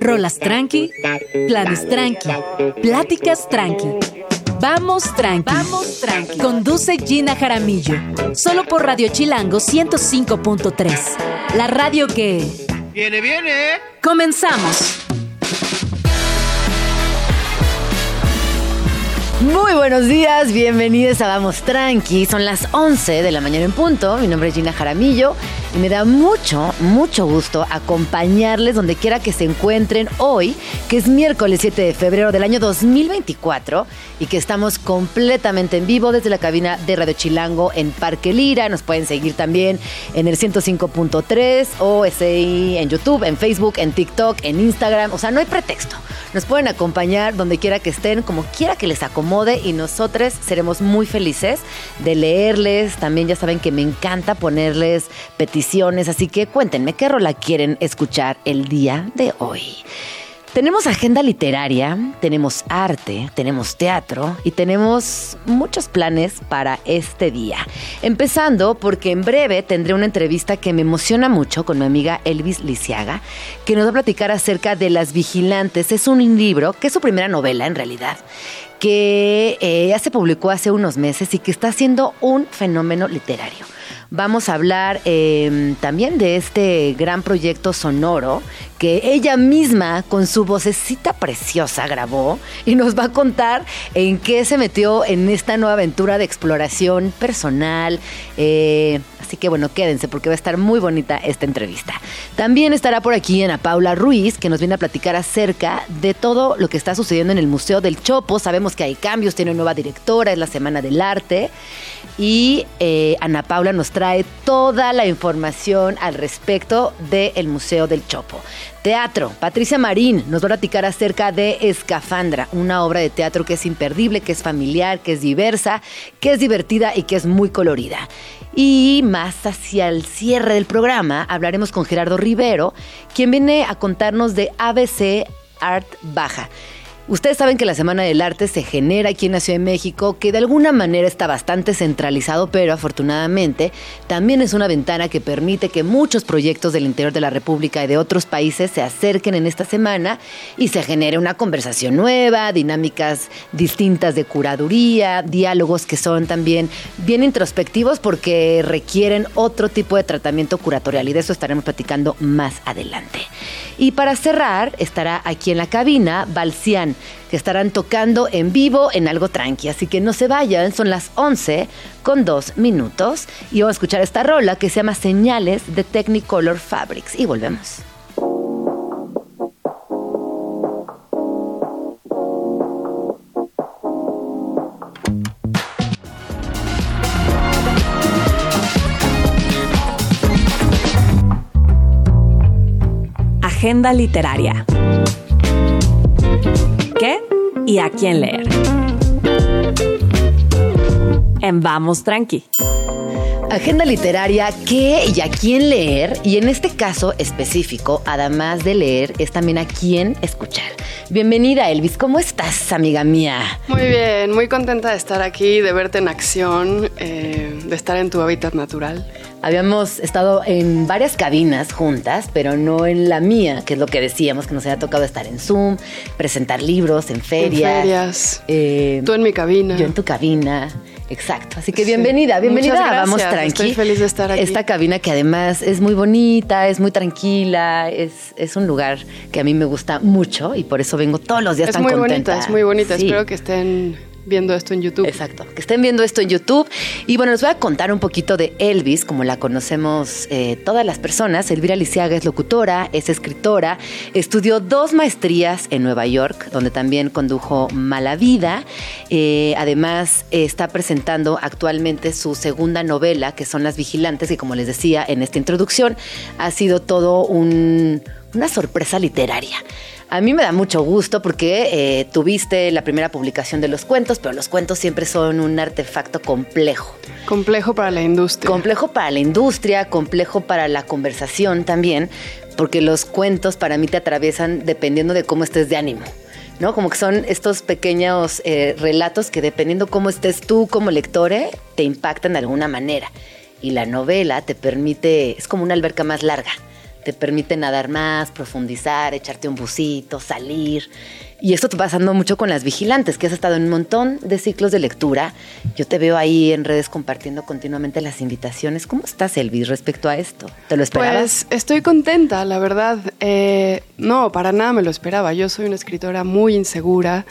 Rolas tranqui, planes tranqui, pláticas tranqui. Vamos tranqui. Vamos tranqui. Conduce Gina Jaramillo. Solo por Radio Chilango 105.3. La radio que. Viene, viene. Comenzamos. Muy buenos días, bienvenidos a Vamos Tranqui. Son las 11 de la mañana en punto. Mi nombre es Gina Jaramillo y me da mucho, mucho gusto acompañarles donde quiera que se encuentren hoy, que es miércoles 7 de febrero del año 2024 y que estamos completamente en vivo desde la cabina de Radio Chilango en Parque Lira. Nos pueden seguir también en el 105.3 o en YouTube, en Facebook, en TikTok, en Instagram. O sea, no hay pretexto. Nos pueden acompañar donde quiera que estén, como quiera que les acomode y nosotros seremos muy felices de leerles. También ya saben que me encanta ponerles peticiones, así que cuéntenme qué rola quieren escuchar el día de hoy. Tenemos agenda literaria, tenemos arte, tenemos teatro y tenemos muchos planes para este día. Empezando porque en breve tendré una entrevista que me emociona mucho con mi amiga Elvis Lisiaga, que nos va a platicar acerca de Las Vigilantes. Es un libro, que es su primera novela en realidad, que eh, ya se publicó hace unos meses y que está siendo un fenómeno literario. Vamos a hablar eh, también de este gran proyecto sonoro que ella misma con su vocecita preciosa grabó y nos va a contar en qué se metió en esta nueva aventura de exploración personal. Eh, así que bueno, quédense porque va a estar muy bonita esta entrevista. También estará por aquí Ana Paula Ruiz, que nos viene a platicar acerca de todo lo que está sucediendo en el Museo del Chopo. Sabemos que hay cambios, tiene nueva directora, es la Semana del Arte. Y eh, Ana Paula nos trae toda la información al respecto del Museo del Chopo. Teatro. Patricia Marín nos va a platicar acerca de Escafandra, una obra de teatro que es imperdible, que es familiar, que es diversa, que es divertida y que es muy colorida. Y más hacia el cierre del programa hablaremos con Gerardo Rivero, quien viene a contarnos de ABC Art Baja. Ustedes saben que la Semana del Arte se genera aquí en la Ciudad de México, que de alguna manera está bastante centralizado, pero afortunadamente también es una ventana que permite que muchos proyectos del interior de la República y de otros países se acerquen en esta semana y se genere una conversación nueva, dinámicas distintas de curaduría, diálogos que son también bien introspectivos porque requieren otro tipo de tratamiento curatorial y de eso estaremos platicando más adelante. Y para cerrar, estará aquí en la cabina Balcián que estarán tocando en vivo en algo tranqui. Así que no se vayan, son las 11 con 2 minutos y vamos a escuchar esta rola que se llama Señales de Technicolor Fabrics. Y volvemos. Agenda literaria qué y a quién leer. En Vamos Tranqui. Agenda literaria, qué y a quién leer, y en este caso específico, además de leer, es también a quién escuchar. Bienvenida, Elvis, ¿cómo estás, amiga mía? Muy bien, muy contenta de estar aquí, de verte en acción, eh, de estar en tu hábitat natural. Habíamos estado en varias cabinas juntas, pero no en la mía, que es lo que decíamos, que nos había tocado estar en Zoom, presentar libros en ferias. En ferias. Eh, Tú en mi cabina. Yo en tu cabina. Exacto. Así que bienvenida, bienvenida. Vamos tranqui. Estoy feliz de estar aquí. Esta cabina que además es muy bonita, es muy tranquila, es, es un lugar que a mí me gusta mucho y por eso vengo todos los días es tan muy contenta. bonita, es muy bonita. Espero que estén viendo esto en YouTube. Exacto, que estén viendo esto en YouTube. Y bueno, les voy a contar un poquito de Elvis, como la conocemos eh, todas las personas. Elvira Lisiaga es locutora, es escritora, estudió dos maestrías en Nueva York, donde también condujo Mala Vida. Eh, además, está presentando actualmente su segunda novela, que son Las Vigilantes, que como les decía en esta introducción, ha sido todo un, una sorpresa literaria. A mí me da mucho gusto porque eh, tuviste la primera publicación de los cuentos, pero los cuentos siempre son un artefacto complejo. Complejo para la industria. Complejo para la industria, complejo para la conversación también, porque los cuentos para mí te atraviesan dependiendo de cómo estés de ánimo. ¿no? Como que son estos pequeños eh, relatos que dependiendo cómo estés tú como lectore, te impactan de alguna manera. Y la novela te permite, es como una alberca más larga te permite nadar más, profundizar, echarte un busito, salir. Y esto está pasando mucho con las vigilantes, que has estado en un montón de ciclos de lectura. Yo te veo ahí en redes compartiendo continuamente las invitaciones. ¿Cómo estás, Elvis, respecto a esto? ¿Te lo esperabas? Pues estoy contenta, la verdad. Eh, no, para nada me lo esperaba. Yo soy una escritora muy insegura.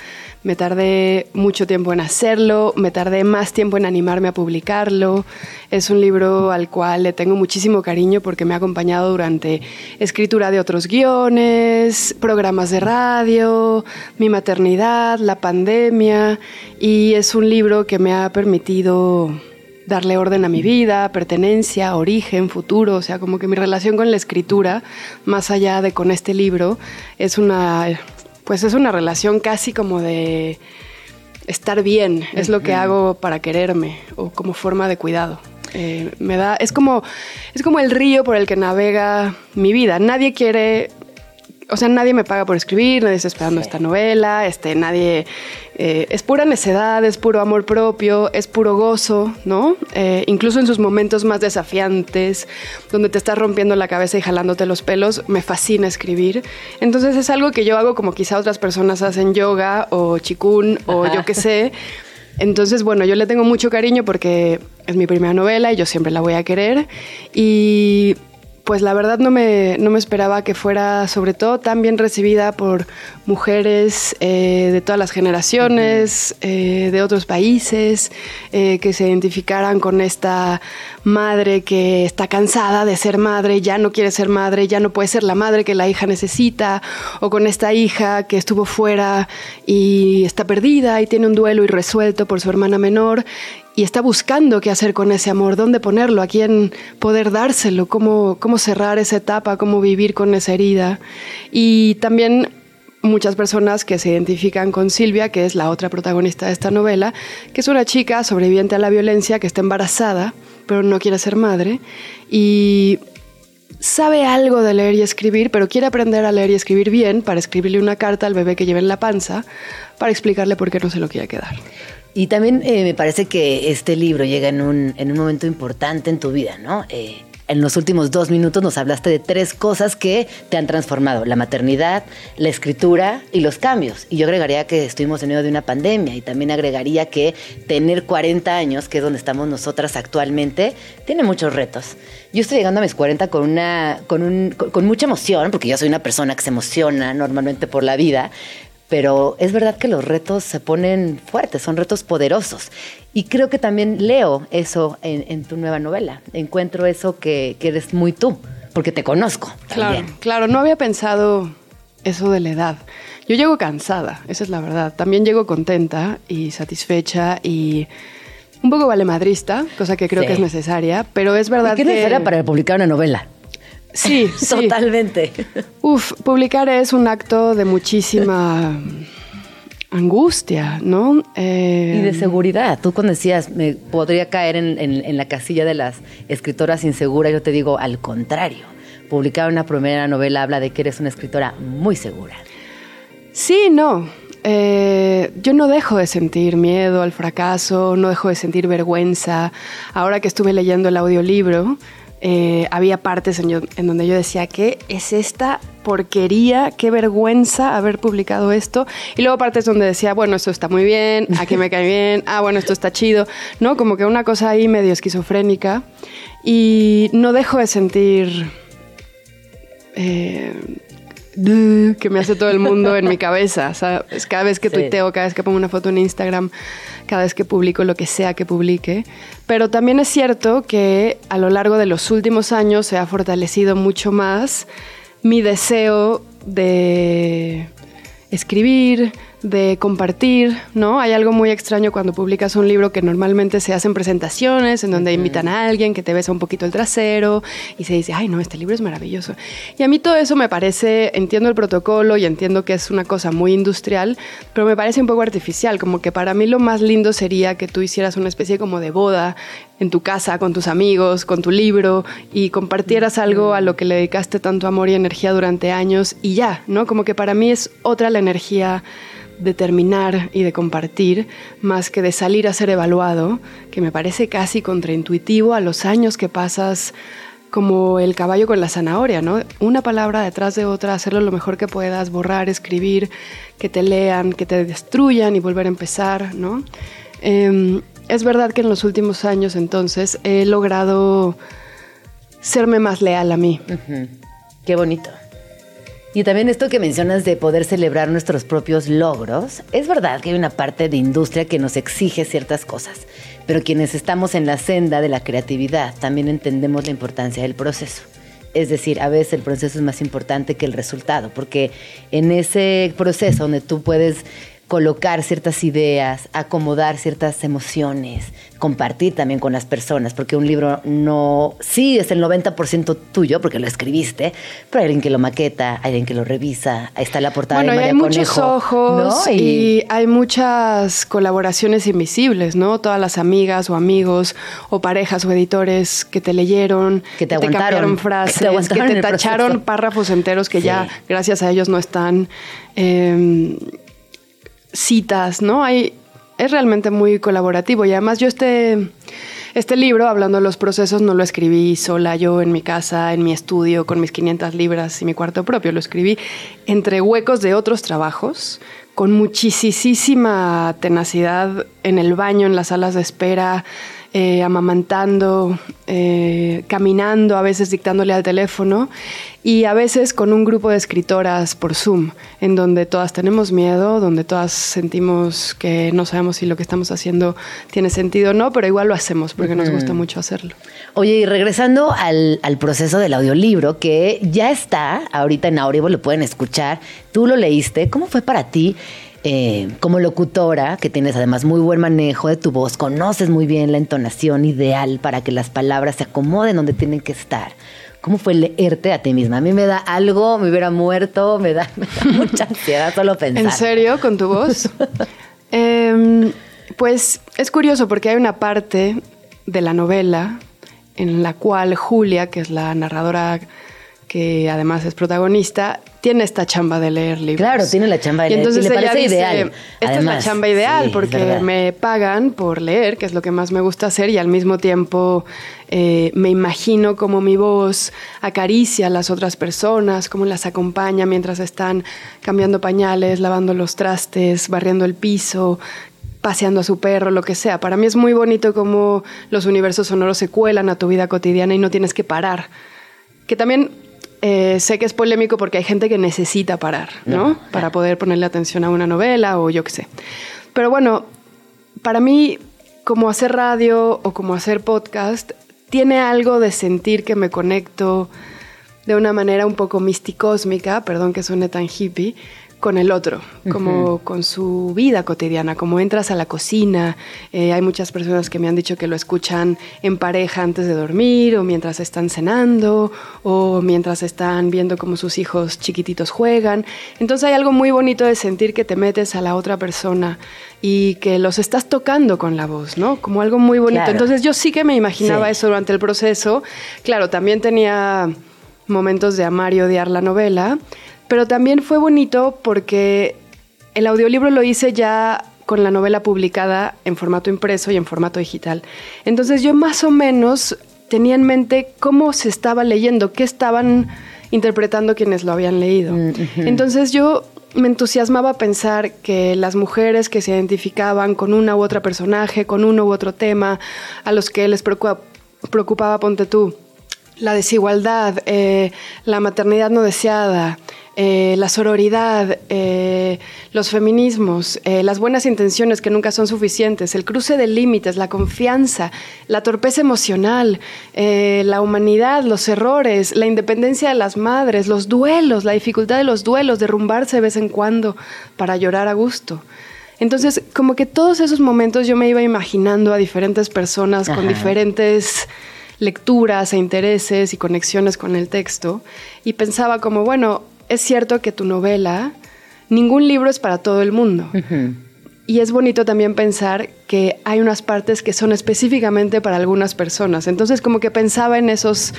Me tardé mucho tiempo en hacerlo, me tardé más tiempo en animarme a publicarlo. Es un libro al cual le tengo muchísimo cariño porque me ha acompañado durante escritura de otros guiones, programas de radio, mi maternidad, la pandemia y es un libro que me ha permitido darle orden a mi vida, pertenencia, origen, futuro, o sea, como que mi relación con la escritura, más allá de con este libro, es una pues es una relación casi como de estar bien, es lo que hago para quererme o como forma de cuidado. Eh, me da, es como, es como el río por el que navega mi vida. Nadie quiere o sea, nadie me paga por escribir, nadie está esperando esta novela, este, nadie... Eh, es pura necedad, es puro amor propio, es puro gozo, ¿no? Eh, incluso en sus momentos más desafiantes, donde te estás rompiendo la cabeza y jalándote los pelos, me fascina escribir. Entonces es algo que yo hago como quizá otras personas hacen yoga o chikun o yo qué sé. Entonces, bueno, yo le tengo mucho cariño porque es mi primera novela y yo siempre la voy a querer. Y pues la verdad no me, no me esperaba que fuera sobre todo tan bien recibida por mujeres eh, de todas las generaciones, eh, de otros países, eh, que se identificaran con esta madre que está cansada de ser madre, ya no quiere ser madre, ya no puede ser la madre que la hija necesita, o con esta hija que estuvo fuera y está perdida y tiene un duelo irresuelto por su hermana menor y está buscando qué hacer con ese amor, dónde ponerlo, a quién poder dárselo, cómo, cómo cerrar esa etapa, cómo vivir con esa herida. Y también muchas personas que se identifican con Silvia, que es la otra protagonista de esta novela, que es una chica sobreviviente a la violencia que está embarazada, pero no quiere ser madre, y sabe algo de leer y escribir, pero quiere aprender a leer y escribir bien para escribirle una carta al bebé que lleva en la panza, para explicarle por qué no se lo quiere quedar. Y también eh, me parece que este libro llega en un, en un momento importante en tu vida, ¿no? Eh, en los últimos dos minutos nos hablaste de tres cosas que te han transformado, la maternidad, la escritura y los cambios. Y yo agregaría que estuvimos en medio de una pandemia y también agregaría que tener 40 años, que es donde estamos nosotras actualmente, tiene muchos retos. Yo estoy llegando a mis 40 con, una, con, un, con mucha emoción, porque yo soy una persona que se emociona normalmente por la vida, pero es verdad que los retos se ponen fuertes, son retos poderosos. Y creo que también leo eso en, tu nueva novela. Encuentro eso que, eres muy tú, porque te conozco. Claro, claro, no había pensado eso de la edad. Yo llego cansada, esa es la verdad. También llego contenta y satisfecha y un poco valemadrista, cosa que creo que es necesaria, pero es verdad ¿Y qué es necesaria para publicar una novela? Sí, totalmente. Uf, publicar es un acto de muchísima angustia, ¿no? Eh, y de seguridad. Tú cuando decías, me podría caer en, la casilla de las escritoras inseguras, yo te digo, al contrario. Publicar una primera novela habla de que eres una escritora muy segura. Sí, no. Eh, yo no dejo de sentir miedo al fracaso, no dejo de sentir vergüenza. Ahora que estuve leyendo el audiolibro, eh, había partes en, donde yo decía, ¿qué es esta porquería? Qué vergüenza haber publicado esto. Y luego partes donde decía, bueno, esto está muy bien, aquí me cae bien, ah, bueno, esto está chido, ¿no? Como que una cosa ahí medio esquizofrénica. Y no dejo de sentir... Eh, que me hace todo el mundo en mi cabeza. Cada vez que tuiteo, cada vez que pongo una foto en Instagram, cada vez que publico lo que sea que publique. Pero también es cierto que a lo largo de los últimos años se ha fortalecido mucho más mi deseo de escribir, de compartir, ¿no? Hay algo muy extraño cuando publicas un libro que normalmente se hacen presentaciones en donde invitan a alguien que te besa un poquito el trasero y se dice, ay, no, este libro es maravilloso. Y a mí todo eso me parece, entiendo el protocolo y entiendo que es una cosa muy industrial, pero me parece un poco artificial, como que para mí lo más lindo sería que tú hicieras una especie como de boda en tu casa, con tus amigos, con tu libro y compartieras algo a lo que le dedicaste tanto amor y energía durante años y ya, ¿no? Como que para mí es otra la energía de terminar y de compartir, más que de salir a ser evaluado, que me parece casi contraintuitivo a los años que pasas como el caballo con la zanahoria, ¿no? Una palabra detrás de otra, hacerlo lo mejor que puedas, borrar, escribir, que te lean, que te destruyan y volver a empezar, ¿no? Em, es verdad que en los últimos años entonces he logrado serme más leal a mí. Qué bonito. Y también esto que mencionas de poder celebrar nuestros propios logros, es verdad que hay una parte de industria que nos exige ciertas cosas, pero quienes estamos en la senda de la creatividad también entendemos la importancia del proceso. Es decir, a veces el proceso es más importante que el resultado, porque en ese proceso donde tú puedes colocar ciertas ideas, acomodar ciertas emociones, compartir también con las personas, porque un libro no, sí es el 90% tuyo, porque lo escribiste, pero hay alguien que lo maqueta, hay alguien que lo revisa, ahí está la portada bueno, de María hay muchos ojos y... hay muchas colaboraciones invisibles, ¿no? Todas las amigas o amigos o parejas o editores que te leyeron, que te, cambiaron frases, que te, tacharon párrafos enteros que ya gracias a ellos no están. Eh, citas, ¿no? Hay, es realmente muy colaborativo y además yo este, este libro, hablando de los procesos, no lo escribí sola yo en mi casa, en mi estudio, con mis 500 libras y mi cuarto propio, lo escribí entre huecos de otros trabajos, con muchísima tenacidad en el baño, en las salas de espera, eh, amamantando, eh, caminando, a veces dictándole al teléfono y a veces con un grupo de escritoras por Zoom, en donde todas tenemos miedo, donde todas sentimos que no sabemos si lo que estamos haciendo tiene sentido o no, pero igual lo hacemos porque nos gusta mucho hacerlo. Oye, y regresando al, al, proceso del audiolibro, que ya está ahorita en Audible, lo pueden escuchar, tú lo leíste, ¿cómo fue para ti? Eh, como locutora, que tienes además muy buen manejo de tu voz, conoces muy bien la entonación ideal para que las palabras se acomoden donde tienen que estar. ¿Cómo fue leerte a ti misma? A mí me da algo, me hubiera muerto, me da, mucha ansiedad solo pensar. ¿En serio? ¿Con tu voz? Em, pues es curioso porque hay una parte de la novela en la cual Julia, que es la narradora que además es protagonista, tiene esta chamba de leer libros. Claro, tiene la chamba de leer. Y entonces le parece ideal. Esta es la chamba ideal porque me pagan por leer, que es lo que más me gusta hacer, y al mismo tiempo eh, me imagino cómo mi voz acaricia a las otras personas, cómo las acompaña mientras están cambiando pañales, lavando los trastes, barriendo el piso, paseando a su perro, lo que sea. Para mí es muy bonito cómo los universos sonoros se cuelan a tu vida cotidiana y no tienes que parar. Que también eh, sé que es polémico porque hay gente que necesita parar, ¿no? Para poder ponerle atención a una novela o yo qué sé. Pero bueno, para mí, como hacer radio o como hacer podcast, tiene algo de sentir que me conecto de una manera un poco místicósmica, perdón que suene tan hippie, con el otro, como con su vida cotidiana, como entras a la cocina. Eh, hay muchas personas que me han dicho que lo escuchan en pareja antes de dormir o mientras están cenando o mientras están viendo cómo sus hijos chiquititos juegan. Entonces hay algo muy bonito de sentir que te metes a la otra persona y que los estás tocando con la voz, ¿no? Como algo muy bonito. Entonces yo sí que me imaginaba eso durante el proceso. Claro, también tenía momentos de amar y odiar la novela pero también fue bonito porque el audiolibro lo hice ya con la novela publicada en formato impreso y en formato digital. Entonces yo más o menos tenía en mente cómo se estaba leyendo, qué estaban interpretando quienes lo habían leído. Mm, Entonces yo me entusiasmaba pensar que las mujeres que se identificaban con una u otra personaje, con uno u otro tema, a los que les preocupaba, preocupaba ponte tú, la desigualdad, eh, la maternidad no deseada, eh, la sororidad, eh, los feminismos, eh, las buenas intenciones que nunca son suficientes, el cruce de límites, la confianza, la torpeza emocional, la humanidad, los errores, la independencia de las madres, los duelos, la dificultad de los duelos, derrumbarse de vez en cuando para llorar a gusto. Entonces, como que todos esos momentos yo me iba imaginando a diferentes personas con diferentes lecturas e intereses y conexiones con el texto y pensaba como, bueno, es cierto que tu novela, ningún libro es para todo el mundo. Y es bonito también pensar que hay unas partes que son específicamente para algunas personas. Entonces como que pensaba en esos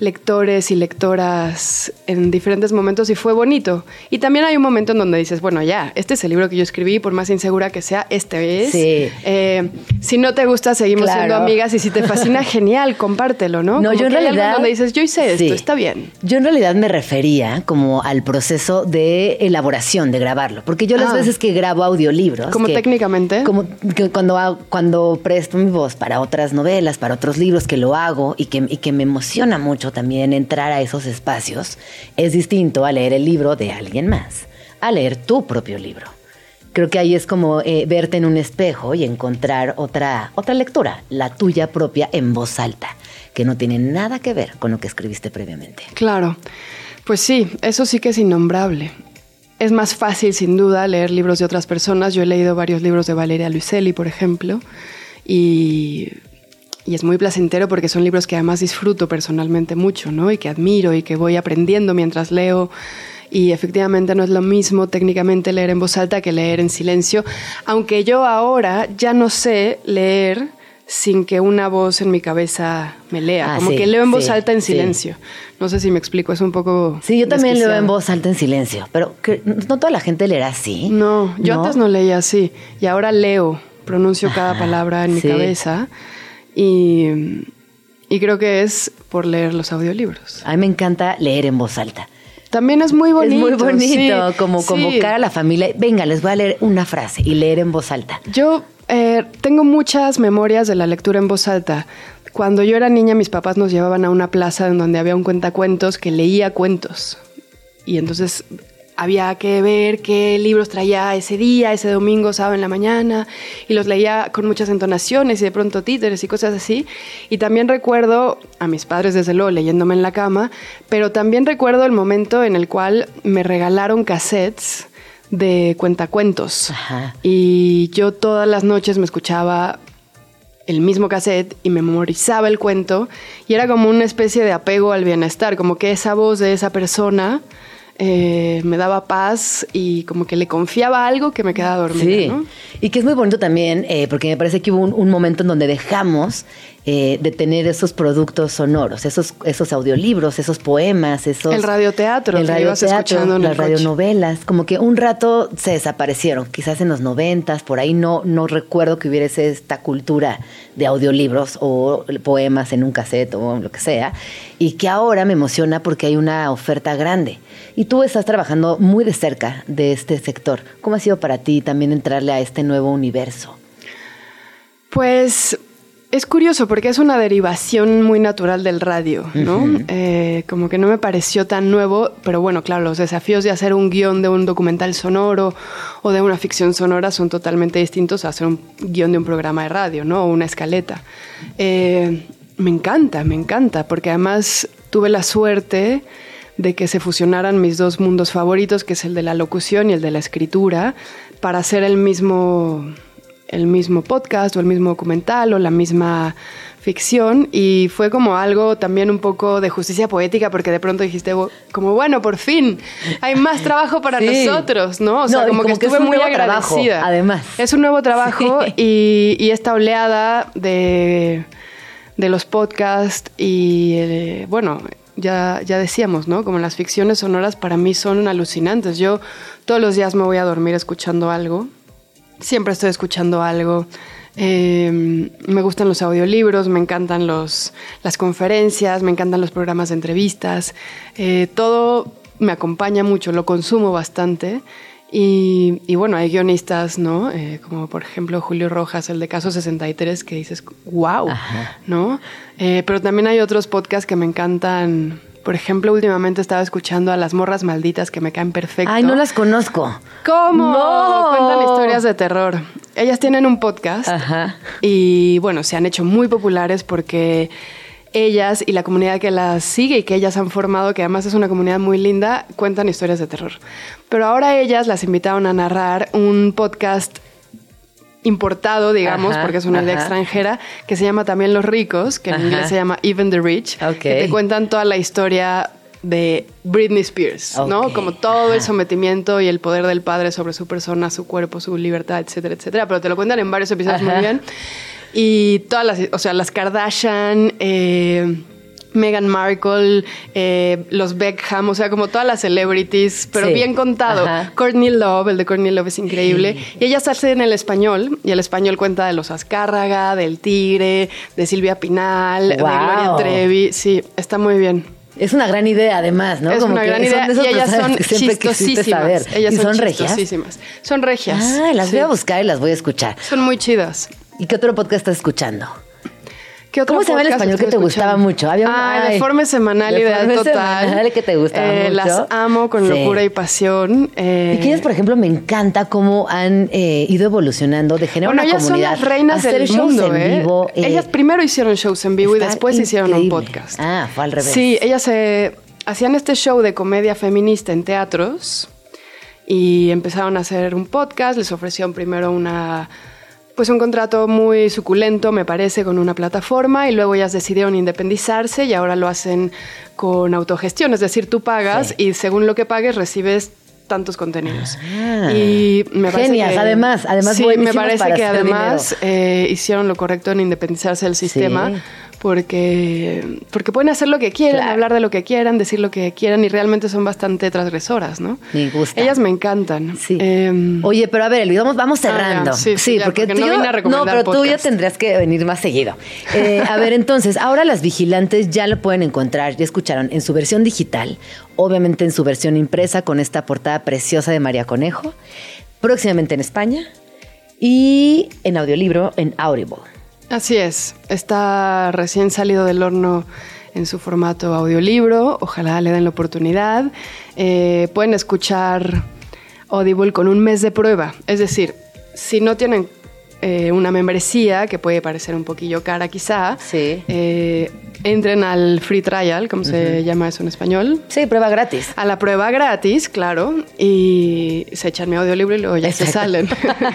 lectores y lectoras en diferentes momentos y fue bonito. Y también hay un momento en donde dices, bueno, ya, este es el libro que yo escribí, por más insegura que sea, este es. Sí. Eh, si no te gusta, seguimos Claro. siendo amigas y si te fascina, genial, compártelo, ¿no? No, Como yo en realidad. donde dices, yo hice esto, está bien. Yo en realidad me refería como al proceso de elaboración, de grabarlo. Porque yo las Ah. veces que grabo audiolibros. Como que- técnicamente. Como que cuando, cuando presto mi voz para otras novelas, para otros libros que lo hago y que, y que me emociona mucho también entrar a esos espacios, es distinto a leer el libro de alguien más, a leer tu propio libro. Creo que ahí es como eh, verte en un espejo y encontrar otra, otra lectura, la tuya propia en voz alta, que no tiene nada que ver con lo que escribiste previamente. Claro. Pues sí, eso sí que es innombrable. Es más fácil, sin duda, leer libros de otras personas. Yo he leído varios libros de Valeria Luiselli, por ejemplo, y, y es muy placentero porque son libros que además disfruto personalmente mucho, ¿no? Y que admiro y que voy aprendiendo mientras leo. Y efectivamente no es lo mismo técnicamente leer en voz alta que leer en silencio, aunque yo ahora ya no sé leer sin que una voz en mi cabeza me lea, Ah, como sí, que leo en voz sí, alta en sí. silencio. No sé si me explico, es un poco... Sí, yo también leo en voz alta en silencio, pero que no toda la gente leerá así. No, yo antes no leía así y ahora leo, pronuncio cada palabra en mi sí. cabeza y, y creo que es por leer los audiolibros. A mí me encanta leer en voz alta. También es muy bonito. es muy bonito, sí, como sí. convocar a la familia. Venga, les voy a leer una frase y leer en voz alta. Yo eh, tengo muchas memorias de la lectura en voz alta. Cuando yo era niña, mis papás nos llevaban a una plaza en donde había un cuentacuentos que leía cuentos. Y entonces había que ver qué libros traía ese día, ese domingo, sábado en la mañana, y los leía con muchas entonaciones y de pronto títeres y cosas así. Y también recuerdo a mis padres, desde luego, leyéndome en la cama, pero también recuerdo el momento en el cual me regalaron cassettes de cuentacuentos. Ajá. Y yo todas las noches me escuchaba el mismo cassette y me memorizaba el cuento y era como una especie de apego al bienestar, como que esa voz de esa persona eh, me daba paz y como que le confiaba algo que me quedaba dormida, Sí. ¿no? Y que es muy bonito también, eh, porque me parece que hubo un, un momento en donde dejamos eh, de tener esos productos sonoros, esos, esos audiolibros, esos poemas, esos... El radioteatro, el radioteatro, escuchando en el las radionovelas, como que un rato se desaparecieron, quizás en los noventas, por ahí no, no recuerdo que hubiese esta cultura de audiolibros o poemas en un cassette o lo que sea, y que ahora me emociona porque hay una oferta grande. Y tú estás trabajando muy de cerca de este sector. ¿Cómo ha sido para ti también entrarle a este nuevo universo? Pues es curioso porque es una derivación muy natural del radio, ¿no? Eh, como que no me pareció tan nuevo, pero bueno, claro, los desafíos de hacer un guion de un documental sonoro o de una ficción sonora son totalmente distintos a hacer un guion de un programa de radio, ¿no? O una escaleta. Eh, me encanta, me encanta, porque además tuve la suerte de que se fusionaran mis dos mundos favoritos, que es el de la locución y el de la escritura, para hacer el mismo el mismo podcast o el mismo documental o la misma ficción y fue como algo también un poco de justicia poética porque de pronto dijiste "Bu- como bueno por fin hay más trabajo para Sí. nosotros no o sea No, como, que es estuve un muy nuevo trabajo, agradecida además. es un nuevo trabajo Sí. y, y esta oleada de de los podcasts y eh, bueno ya, ya decíamos, ¿no? Como las ficciones sonoras para mí son alucinantes. Yo todos los días me voy a dormir escuchando algo siempre estoy escuchando algo. Eh, me gustan los audiolibros, me encantan los, las conferencias, me encantan los programas de entrevistas. Eh, todo me acompaña mucho, lo consumo bastante. Y, y bueno, hay guionistas, ¿no? Eh, como por ejemplo Julio Rojas, el de Caso 63, que dices, wow, Ajá. ¿no? Eh, pero también hay otros podcasts que me encantan. Por ejemplo, últimamente estaba escuchando a Las Morras Malditas, que me caen perfecto. Ay, no las conozco. ¿Cómo? No. Cuentan historias de terror. Ellas tienen un podcast Ajá. y bueno, se han hecho muy populares porque ellas y la comunidad que las sigue y que ellas han formado, que además es una comunidad muy linda, cuentan historias de terror. Pero ahora ellas las invitaron a narrar un podcast importado, digamos, Ajá, porque es una idea ajá. extranjera, que se llama también Los Ricos, que en inglés se llama Even the Rich, Ok. que te cuentan toda la historia de Britney Spears, ¿no? Como todo el sometimiento y el poder del padre sobre su persona, su cuerpo, su libertad, etcétera, etcétera. Pero te lo cuentan en varios episodios muy bien. Y todas las, o sea, las Kardashian, eh, Meghan Markle, eh, los Beckham, o sea, como todas las celebrities, pero Sí. bien contado. Ajá. Courtney Love, el de Courtney Love es increíble. Y ellas hacen el español, y el español cuenta de los Azcárraga, del Tigre, de Silvia Pinal, de. Gloria Trevi. Sí, está muy bien. Es una gran idea, además, ¿no? Es Como una que gran idea y ellas son chistosísimas. Ellas ¿Y son, regias? Son regias. Ah, las sí. voy a buscar y las voy a escuchar. Son muy chidas. ¿Y qué otro podcast estás escuchando? ¿Qué otro ¿Cómo se llama el español que te gustaba escuchando? mucho? Había un- ah, ay, Deforme Semanal, Ideal Total. Semanal, que te gustaba Eh, mucho. Las amo con Sí. locura y pasión. eh, Y que ellas, por ejemplo, me encanta cómo han eh, ido evolucionando de generar bueno, una ellas son las reinas hacer del shows mundo, en ¿eh? vivo. ellas primero hicieron shows en vivo y después hicieron un podcast. Ah, fue al revés. Sí, ellas hacían este show de comedia feminista en teatros y empezaron a hacer un podcast. Les ofrecieron primero una pues un contrato muy suculento, me parece, con una plataforma y luego ellas decidieron independizarse y ahora lo hacen con autogestión, es decir, tú pagas Sí. y según lo que pagues recibes tantos contenidos. Ah. y me parece Genias, que- además, además sí, me parece para que además eh, hicieron lo correcto en independizarse del sistema Sí. Porque, porque pueden hacer lo que quieran, Claro. hablar de lo que quieran, decir lo que quieran y realmente son bastante transgresoras, ¿no? Me gusta. Ellas me encantan. Sí. Em, Oye, pero a ver, Elvis, vamos, vamos Ah, ya, cerrando. sí, sí, ya, porque tú no y yo- vine a recomendar No, pero tú ya podcast. tendrías que venir más seguido. Eh, a ver, entonces, ahora las vigilantes ya lo pueden encontrar, ya escucharon, en su versión digital, obviamente en su versión impresa con esta portada preciosa de María Conejo, próximamente en España y en audiolibro en Audible. Así es, está recién salido del horno en su formato audiolibro, ojalá le den la oportunidad. Eh, pueden escuchar Audible con un mes de prueba, es decir, si no tienen eh, una membresía, que puede parecer un poquillo cara quizá, Sí. eh, entren al free trial, como se llama eso en español, Sí, prueba gratis. a la prueba gratis, claro, y se echan mi audiolibro y luego ya se salen.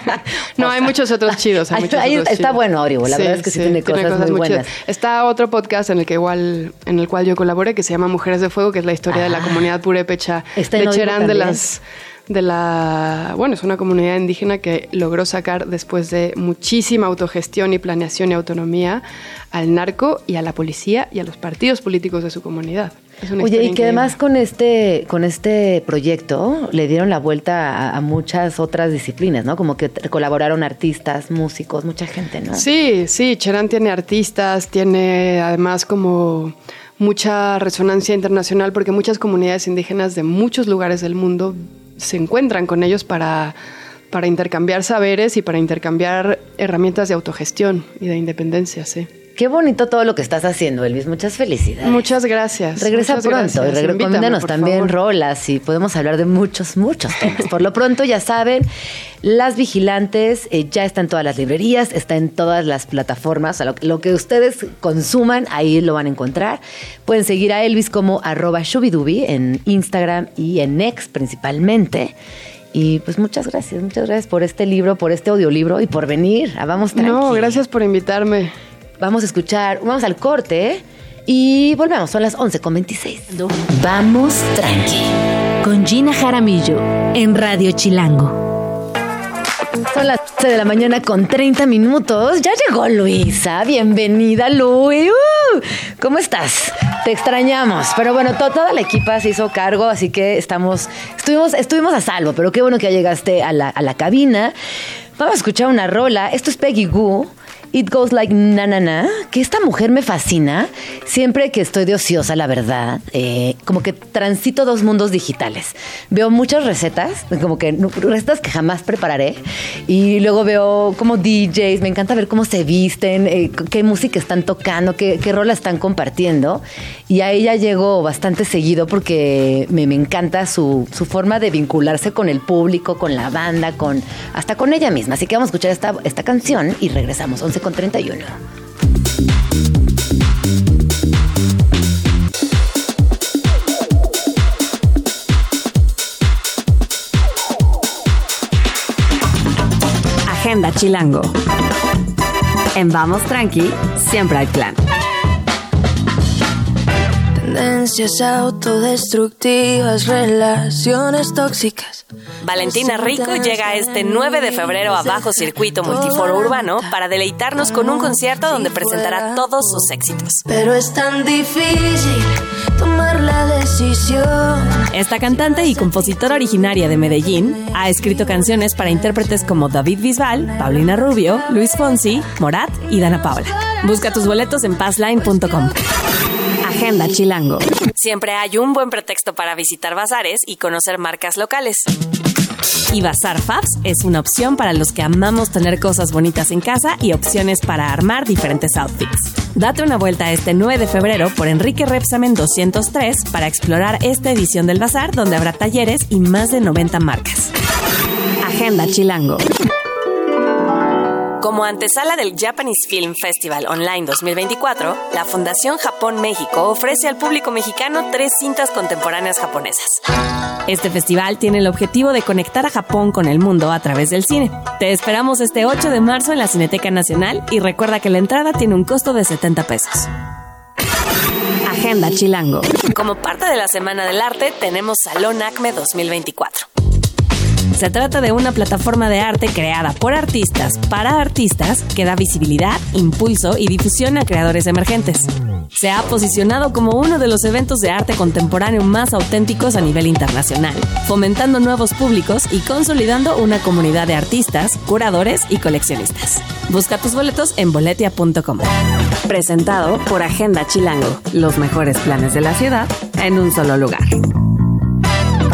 no, hay muchos otros chidos. Hay muchos ahí otros está chidos. bueno Audible, la verdad es que sí tiene cosas muy buenas. chidas. Está otro podcast en el que igual, en el cual yo colaboré, que se llama Mujeres de Fuego, que es la historia de la Ah. comunidad purépecha en de las de la bueno es una comunidad indígena que logró sacar después de muchísima autogestión y planeación y autonomía al narco y a la policía y a los partidos políticos de su comunidad Es una Oye, y que además con este, con este proyecto le dieron la vuelta a, a muchas otras disciplinas, ¿no? Como que colaboraron artistas, músicos, mucha gente, ¿no? Sí, sí, Cherán tiene artistas, tiene además como mucha resonancia internacional porque muchas comunidades indígenas de muchos lugares del mundo se encuentran con ellos para, para intercambiar saberes y para intercambiar herramientas de autogestión y de independencia, sí. Qué bonito todo lo que estás haciendo, Elvis. Muchas felicidades. Muchas gracias. Regresa muchas pronto gracias. y Invítame, recomiéndanos también favor. rolas y podemos hablar de muchos, muchos temas. Por lo pronto, ya saben, Las Vigilantes eh, ya está en todas las librerías, está en todas las plataformas. O sea, lo, lo que ustedes consuman, ahí lo van a encontrar. Pueden seguir a Elvis como arroba shubidubi en Instagram y en X principalmente. Y pues muchas gracias, muchas gracias por este libro, por este audiolibro y por venir a Vamos Tranqui. No, gracias por invitarme. Vamos a escuchar, vamos al corte y volvemos. Son las 11 con 26. Vamos tranqui. Con Gina Jaramillo en Radio Chilango. Son las 11 de la mañana con 30 minutos. Ya llegó Luisa. Bienvenida, Luis. ¡Uh! ¿Cómo estás? Te extrañamos. Pero bueno, to- toda la equipa se hizo cargo, así que estamos, estuvimos, estuvimos a salvo. Pero qué bueno que ya llegaste a la, a la cabina. Vamos a escuchar una rola. Esto es Peggy Goo. It Goes Like Na Na Na, que esta mujer me fascina. Siempre que estoy de ociosa, la verdad, eh, como que transito dos mundos digitales. Veo muchas recetas, como que recetas que jamás prepararé, y luego veo como DJs, me encanta ver cómo se visten, eh, qué música están tocando, qué, qué rola están compartiendo. Y a ella llego bastante seguido porque me, me encanta su, su forma de vincularse con el público, con la banda, con hasta con ella misma. Así que vamos a escuchar esta, esta canción y regresamos, 11 con 31. Agenda Chilango. En Vamos Tranqui, siempre hay plan. Tendencias autodestructivas, relaciones tóxicas. Valentina Rico llega este 9 de febrero a Bajo Circuito Multiforo Urbano para deleitarnos con un concierto donde presentará todos sus éxitos. Pero es tan difícil tomar la decisión. Esta cantante y compositora originaria de Medellín ha escrito canciones para intérpretes como David Bisbal, Paulina Rubio, Luis Fonsi, Morat y Dana Paula. Busca tus boletos en passline.com. Agenda Chilango. Siempre hay un buen pretexto para visitar bazares y conocer marcas locales. Y Bazar Fabs es una opción para los que amamos tener cosas bonitas en casa y opciones para armar diferentes outfits. Date una vuelta este 9 de febrero por Enrique Repsamen 203 para explorar esta edición del bazar donde habrá talleres y más de 90 marcas. Agenda Chilango. Como antesala del Japanese Film Festival Online 2024, la Fundación Japón México ofrece al público mexicano tres cintas contemporáneas japonesas. Este festival tiene el objetivo de conectar a Japón con el mundo a través del cine. Te esperamos este 8 de marzo en la Cineteca Nacional y recuerda que la entrada tiene un costo de 70 pesos. Agenda Chilango. Como parte de la Semana del Arte, tenemos Salón ACME 2024. Se trata de una plataforma de arte creada por artistas para artistas que da visibilidad, impulso y difusión a creadores emergentes. Se ha posicionado como uno de los eventos de arte contemporáneo más auténticos a nivel internacional, fomentando nuevos públicos y consolidando una comunidad de artistas, curadores y coleccionistas. Busca tus boletos en boletia.com. Presentado por Agenda Chilango, los mejores planes de la ciudad en un solo lugar.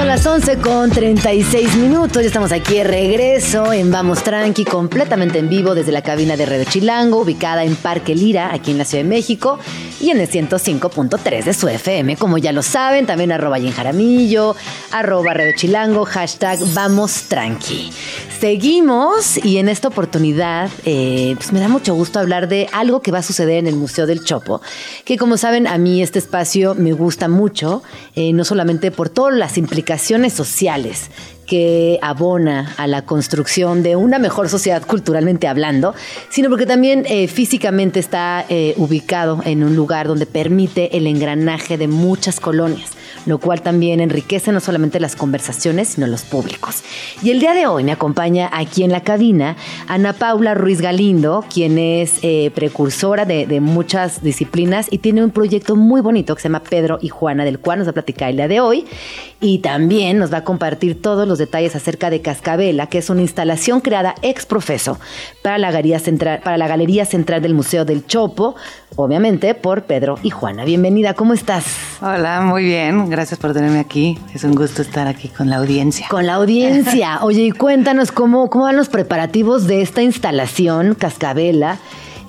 Son las 11 con 36 minutos. Ya estamos aquí de regreso en Vamos Tranqui, completamente en vivo desde la cabina de Red Chilango, ubicada en Parque Lira, aquí en la Ciudad de México, y en el 105.3 de su FM. Como ya lo saben, también arroba Jaramillo, arroba Red Chilango, hashtag Vamos Tranqui. Seguimos y en esta oportunidad eh, pues me da mucho gusto hablar de algo que va a suceder en el Museo del Chopo, que como saben a mí este espacio me gusta mucho, eh, no solamente por todas las implicaciones sociales que abona a la construcción de una mejor sociedad culturalmente hablando, sino porque también eh, físicamente está ubicado en un lugar donde permite el engranaje de muchas colonias lo cual también enriquece no solamente las conversaciones, sino los públicos. Y el día de hoy me acompaña aquí en la cabina Ana Paula Ruiz Galindo, quien es eh, precursora de, muchas disciplinas y tiene un proyecto muy bonito que se llama Pedro y Juana, del cual nos va a platicar el día de hoy. Y también nos va a compartir todos los detalles acerca de Cascabela, que es una instalación creada ex profeso para la Galería Central, para la Galería Central del Museo del Chopo, obviamente por Pedro y Juana. Bienvenida, ¿cómo estás? Hola, muy bien, gracias por tenerme aquí. Es un gusto estar aquí con la audiencia. Con la audiencia. Oye, y cuéntanos cómo, cómo van los preparativos de esta instalación, Cascabela.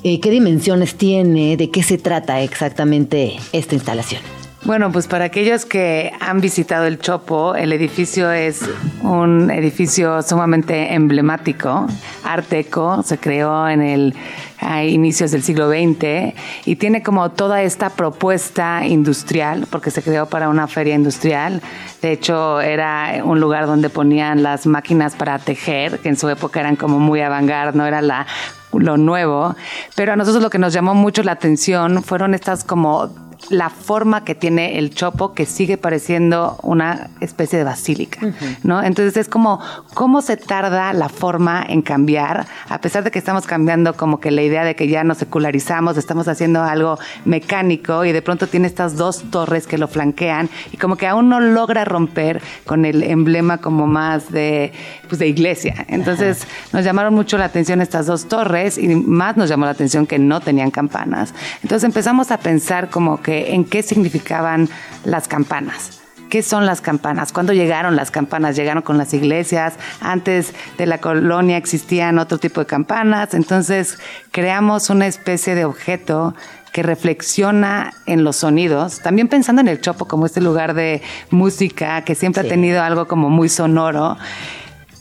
Eh, ¿Qué dimensiones tiene? ¿De qué se trata exactamente esta instalación? Bueno, pues para aquellos que han visitado el Chopo, el edificio es un edificio sumamente emblemático, arteco, se creó en el a inicios del siglo XX y tiene como toda esta propuesta industrial, porque se creó para una feria industrial. De hecho, era un lugar donde ponían las máquinas para tejer, que en su época eran como muy avant no era la lo nuevo, pero a nosotros lo que nos llamó mucho la atención fueron estas como la forma que tiene el chopo que sigue pareciendo una especie de basílica, ¿no? Entonces es como cómo se tarda la forma en cambiar, a pesar de que estamos cambiando como que la idea de que ya nos secularizamos, estamos haciendo algo mecánico y de pronto tiene estas dos torres que lo flanquean y como que aún no logra romper con el emblema como más de, pues de iglesia. Entonces nos llamaron mucho la atención estas dos torres y más nos llamó la atención que no tenían campanas. Entonces empezamos a pensar como que en qué significaban las campanas. ¿Qué son las campanas? ¿Cuándo llegaron las campanas? ¿Llegaron con las iglesias? Antes de la colonia existían otro tipo de campanas. Entonces creamos una especie de objeto que reflexiona en los sonidos, también pensando en el Chopo como este lugar de música que siempre ha tenido algo como muy sonoro.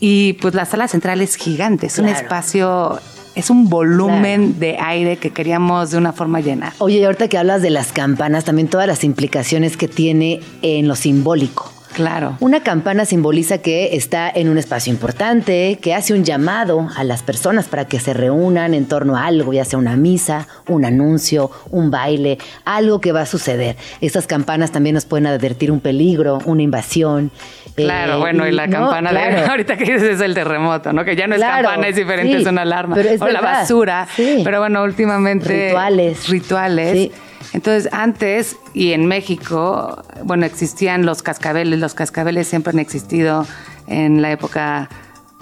Y pues la sala central es gigante, es un espacio es un volumen de aire que queríamos de una forma llena. Oye, y ahorita que hablas de las campanas, también todas las implicaciones que tiene en lo simbólico. Claro. Una campana simboliza que está en un espacio importante, que hace un llamado a las personas para que se reúnan en torno a algo, ya sea una misa, un anuncio, un baile, algo que va a suceder. Estas campanas también nos pueden advertir un peligro, una invasión. Claro, Eh, bueno, y la ¿no? campana de ahorita que dices es el terremoto, ¿no? Que ya no es Claro, campana, es diferente, sí, es una alarma. pero es o la basura. sí. Pero bueno, últimamente. Rituales. Rituales. Sí. Entonces, antes y en México, bueno, existían los cascabeles. Los cascabeles siempre han existido en la época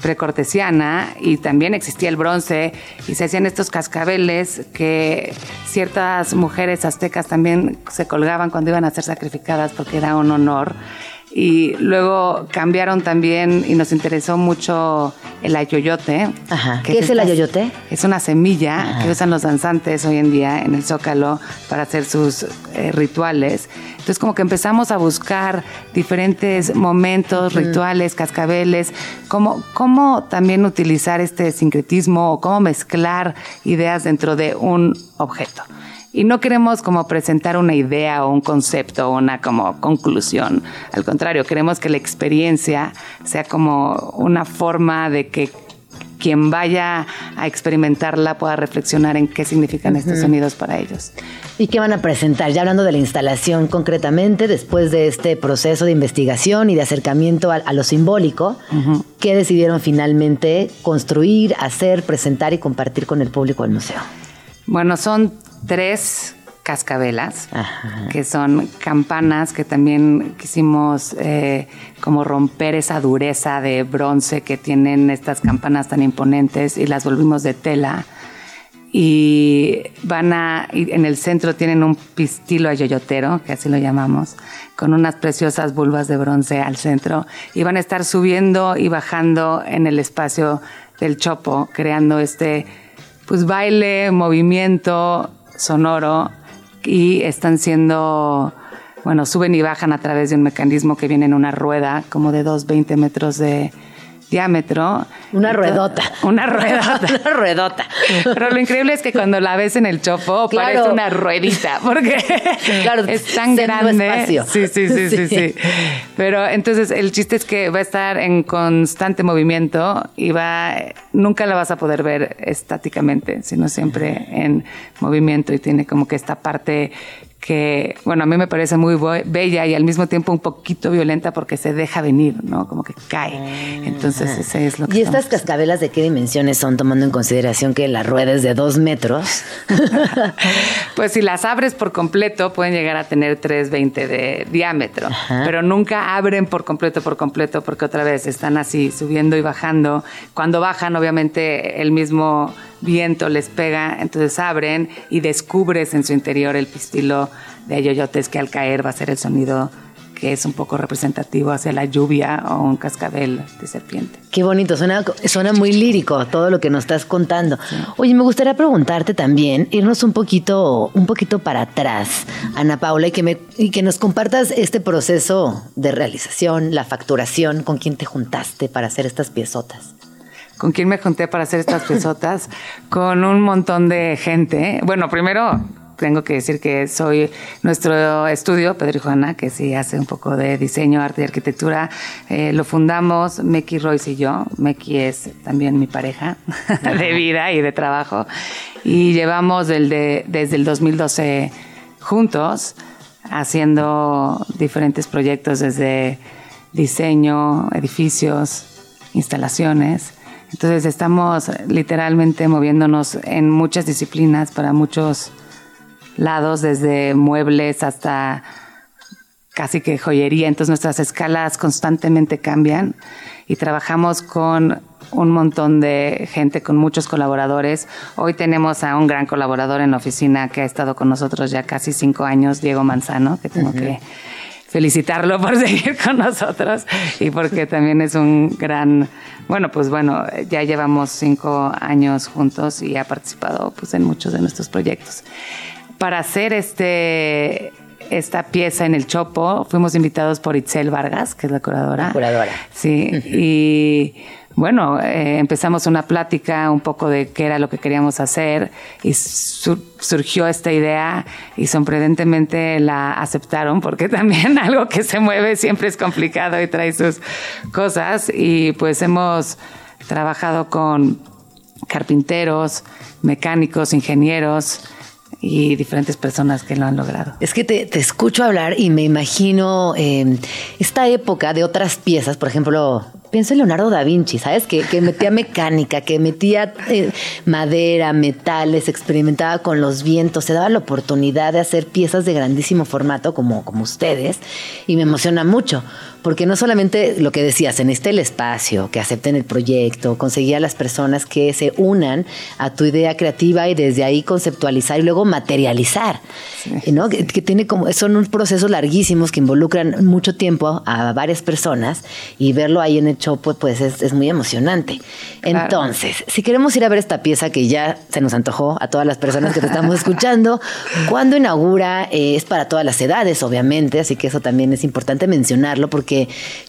precortesiana y también existía el bronce y se hacían estos cascabeles que ciertas mujeres aztecas también se colgaban cuando iban a ser sacrificadas porque era un honor. Y luego cambiaron también y nos interesó mucho el ayoyote. Ajá. que ¿Qué es el estas- ayoyote? Es una semilla que usan los danzantes hoy en día en el Zócalo para hacer sus eh, rituales. Entonces como que empezamos a buscar diferentes momentos, rituales, cascabeles, cómo, cómo también utilizar este sincretismo o cómo mezclar ideas dentro de un objeto. Y no queremos como presentar una idea o un concepto o una como conclusión. Al contrario, queremos que la experiencia sea como una forma de que quien vaya a experimentarla pueda reflexionar en qué significan estos sonidos para ellos. ¿Y qué van a presentar? Ya hablando de la instalación concretamente, después de este proceso de investigación y de acercamiento a, a lo simbólico, ¿qué decidieron finalmente construir, hacer, presentar y compartir con el público del museo? Bueno, son tres cascabelas, Ajá. que son campanas que también quisimos eh, como romper esa dureza de bronce que tienen estas campanas tan imponentes y las volvimos de tela. Y van a, y en el centro tienen un pistilo ayoyotero, que así lo llamamos, con unas preciosas vulvas de bronce al centro. Y van a estar subiendo y bajando en el espacio del chopo, creando este pues baile, movimiento sonoro y están siendo, bueno, suben y bajan a través de un mecanismo que viene en una rueda como de 2,20 metros de diámetro. Una ruedota. Una ruedota. Una ruedota. Pero lo increíble es que cuando la ves en el chopo Claro. parece una ruedita, porque Claro, es tan grande. espacio. Sí, sí, sí, sí, Sí. sí. Pero entonces el chiste es que va a estar en constante movimiento y va, nunca la vas a poder ver estáticamente, sino siempre en movimiento y tiene como que esta parte que, bueno, a mí me parece muy bella y al mismo tiempo un poquito violenta porque se deja venir, ¿no? Como que cae. Entonces ese es lo que ¿Y estas cascabelas de qué dimensiones son, tomando en consideración que la rueda es de dos metros? Pues si las abres por completo pueden llegar a tener 3.20 de diámetro, pero nunca abren por completo, por completo, porque otra vez están así subiendo y bajando. Cuando bajan, obviamente el mismo viento les pega, entonces abren y descubres en su interior el pistilo de ayoyotes que al caer va a ser el sonido que es un poco representativo hacia la lluvia o un cascabel de serpiente. Qué bonito, suena, suena muy lírico todo lo que nos estás contando. Oye, me gustaría preguntarte también, irnos un poquito, un poquito para atrás, Ana Paula, y que, me, y que nos compartas este proceso de realización, la facturación, con quién te juntaste para hacer estas piezotas. ¿Con quién me junté para hacer estas pesotas? Con un montón de gente. Bueno, primero tengo que decir que soy nuestro estudio, Pedro y Juana, que sí hace un poco de diseño, arte y arquitectura. Eh, lo fundamos Meki Royce y yo. Meki es también mi pareja de vida y de trabajo. Y llevamos desde el 2012 juntos haciendo diferentes proyectos desde diseño, edificios, instalaciones. Entonces estamos literalmente moviéndonos en muchas disciplinas para muchos lados, desde muebles hasta casi que joyería. Entonces nuestras escalas constantemente cambian y trabajamos con un montón de gente, con muchos colaboradores. Hoy tenemos a un gran colaborador en la oficina que ha estado con nosotros ya casi cinco años, Diego Manzano, que tengo que felicitarlo por seguir con nosotros y porque también es un gran, bueno, pues bueno, ya llevamos cinco años juntos y ha participado pues en muchos de nuestros proyectos. Para hacer este esta pieza en el Chopo fuimos invitados por Itzel Vargas, que es la curadora. La curadora. Sí, y bueno, eh, empezamos una plática un poco de qué era lo que queríamos hacer y surgió esta idea y sorprendentemente la aceptaron porque también algo que se mueve siempre es complicado y trae sus cosas y pues hemos trabajado con carpinteros, mecánicos, ingenieros, y diferentes personas que lo han logrado. Es que te, escucho hablar y me imagino eh, esta época de otras piezas, por ejemplo, pienso en Leonardo da Vinci, ¿sabes? Que, metía mecánica, que metía eh, madera, metales, experimentaba con los vientos, se daba la oportunidad de hacer piezas de grandísimo formato como, como ustedes y me emociona mucho, porque no solamente lo que decías, en este el espacio, que acepten el proyecto, conseguir a las personas que se unan a tu idea creativa y desde ahí conceptualizar y luego materializar, ¿no? Que, tiene como, son unos procesos larguísimos que involucran mucho tiempo a varias personas y verlo ahí en el Chopo, pues es, muy emocionante. Entonces, si queremos ir a ver esta pieza que ya se nos antojó a todas las personas que te estamos escuchando, ¿cuándo inaugura? Eh, es para todas las edades, obviamente, así que eso también es importante mencionarlo, porque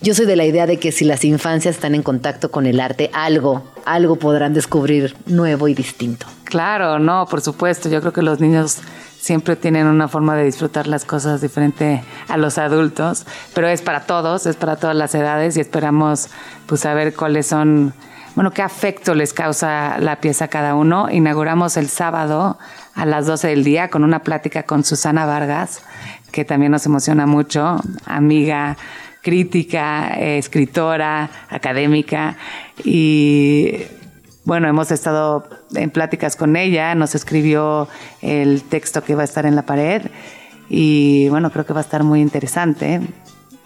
yo soy de la idea de que si las infancias están en contacto con el arte, algo, algo podrán descubrir nuevo y distinto. Claro, no, por supuesto. Yo creo que los niños siempre tienen una forma de disfrutar las cosas diferente a los adultos, pero es para todos, es para todas las edades y esperamos pues saber cuáles son, bueno, qué afecto les causa la pieza a cada uno. Inauguramos el sábado a las 12 del día con una plática con Susana Vargas, que también nos emociona mucho, amiga crítica, escritora, académica y bueno, hemos estado en pláticas con ella, nos escribió el texto que va a estar en la pared y bueno, creo que va a estar muy interesante.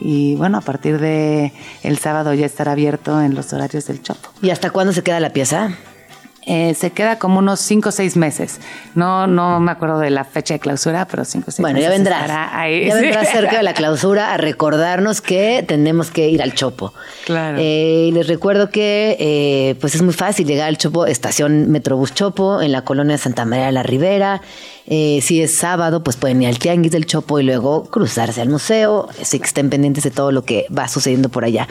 Y bueno, a partir de el sábado ya estará abierto en los horarios del Chopo. ¿Y hasta cuándo se queda la pieza? Eh, se queda como unos 5 o 6 meses. No, no me acuerdo de la fecha de clausura, pero 5 o 6 meses. Bueno, ya vendrás. Ya vendrás cerca de la clausura a recordarnos que tenemos que ir al Chopo. Claro. Eh, les recuerdo que eh, pues es muy fácil llegar al Chopo, estación Metrobús Chopo, en la colonia Santa María de la Ribera. si es sábado, pues pueden ir al Tianguis del Chopo y luego cruzarse al museo. Así que estén pendientes de todo lo que va sucediendo por allá.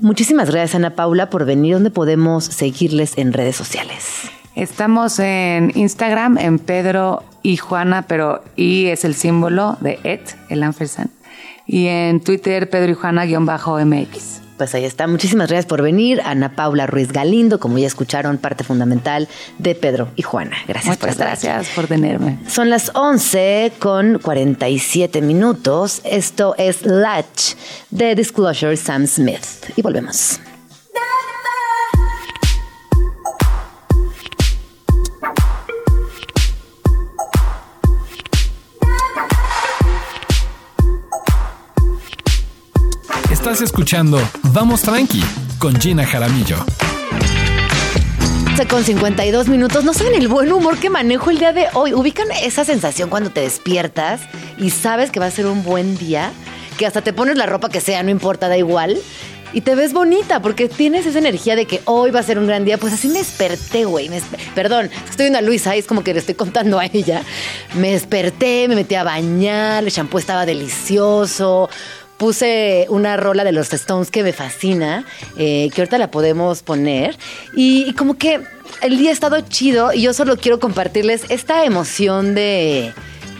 Muchísimas gracias, Ana Paula, por venir. ¿Dónde podemos seguirles en redes sociales? Estamos en Instagram, en Pedro y Juana, pero I es el símbolo de et, el ampersand. Y en Twitter, Pedro y Juana-MX. Pues ahí está. Muchísimas gracias por venir. Ana Paula Ruiz Galindo, como ya escucharon, parte fundamental de Pedro y Juana. Gracias por estar gracias por tenerme. Son las 11 con 47 minutos. Esto es Latch de Disclosure Sam Smith. Y volvemos. Estás escuchando Vamos Tranqui con Gina Jaramillo. Con 52 minutos, no saben el buen humor que manejo el día de hoy. Ubican esa sensación cuando te despiertas y sabes que va a ser un buen día, que hasta te pones la ropa que sea, no importa, da igual. Y te ves bonita porque tienes esa energía de que hoy va a ser un gran día. Pues así me desperté, güey. Perdón, estoy viendo a Luisa y es como que le estoy contando a ella. Me desperté, me metí a bañar, el shampoo estaba delicioso puse una rola de los Stones que me fascina, eh, que ahorita la podemos poner. Y, como que el día ha estado chido y yo solo quiero compartirles esta emoción de,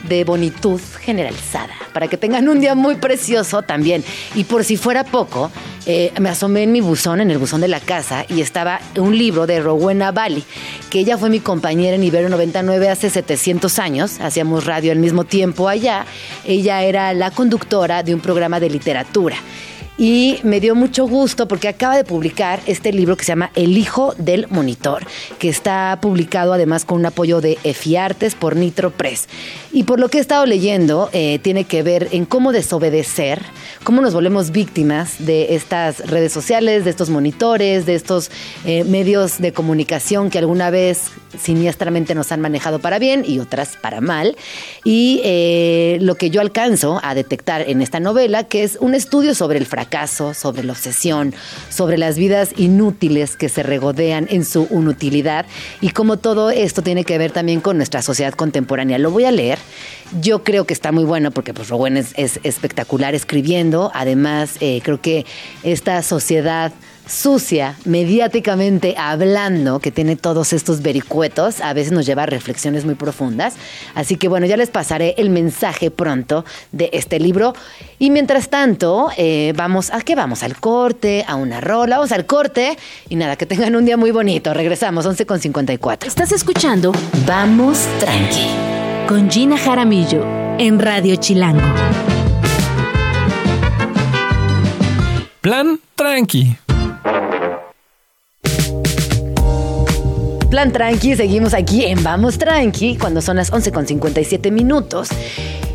de bonitud generalizada, para que tengan un día muy precioso también. Y por si fuera poco, eh, me asomé en mi buzón, en el buzón de la casa, y estaba un libro de Rowena Bali, que ella fue mi compañera en Ibero 99 hace 700 años, hacíamos radio al mismo tiempo allá. Ella era la conductora de un programa de literatura y me dio mucho gusto porque acaba de publicar este libro que se llama El Hijo del Monitor, que está publicado además con un apoyo de EFIARTES por Nitro Press. Y por lo que he estado leyendo, eh, tiene que ver en cómo desobedecer, cómo nos volvemos víctimas de estas redes sociales, de estos monitores, de estos eh, medios de comunicación que alguna vez siniestramente nos han manejado para bien y otras para mal. Y eh, lo que yo alcanzo a detectar en esta novela, que es un estudio sobre el fracaso, sobre la obsesión, sobre las vidas inútiles que se regodean en su inutilidad y cómo todo esto tiene que ver también con nuestra sociedad contemporánea. Lo voy a leer. Yo creo que está muy bueno porque pues Rowen es, espectacular escribiendo. Además, eh, creo que esta sociedad sucia, mediáticamente hablando, que tiene todos estos vericuetos, a veces nos lleva a reflexiones muy profundas. Así que bueno, ya les pasaré el mensaje pronto de este libro. Y mientras tanto, eh, vamos a qué vamos al corte, a una rola, vamos al corte y nada, que tengan un día muy bonito. Regresamos 11 con 54. Estás escuchando Vamos Tranqui con Gina Jaramillo en Radio Chilango. Plan Tranqui. Plan Tranqui, seguimos aquí en Vamos Tranqui cuando son las 11 con 57 minutos.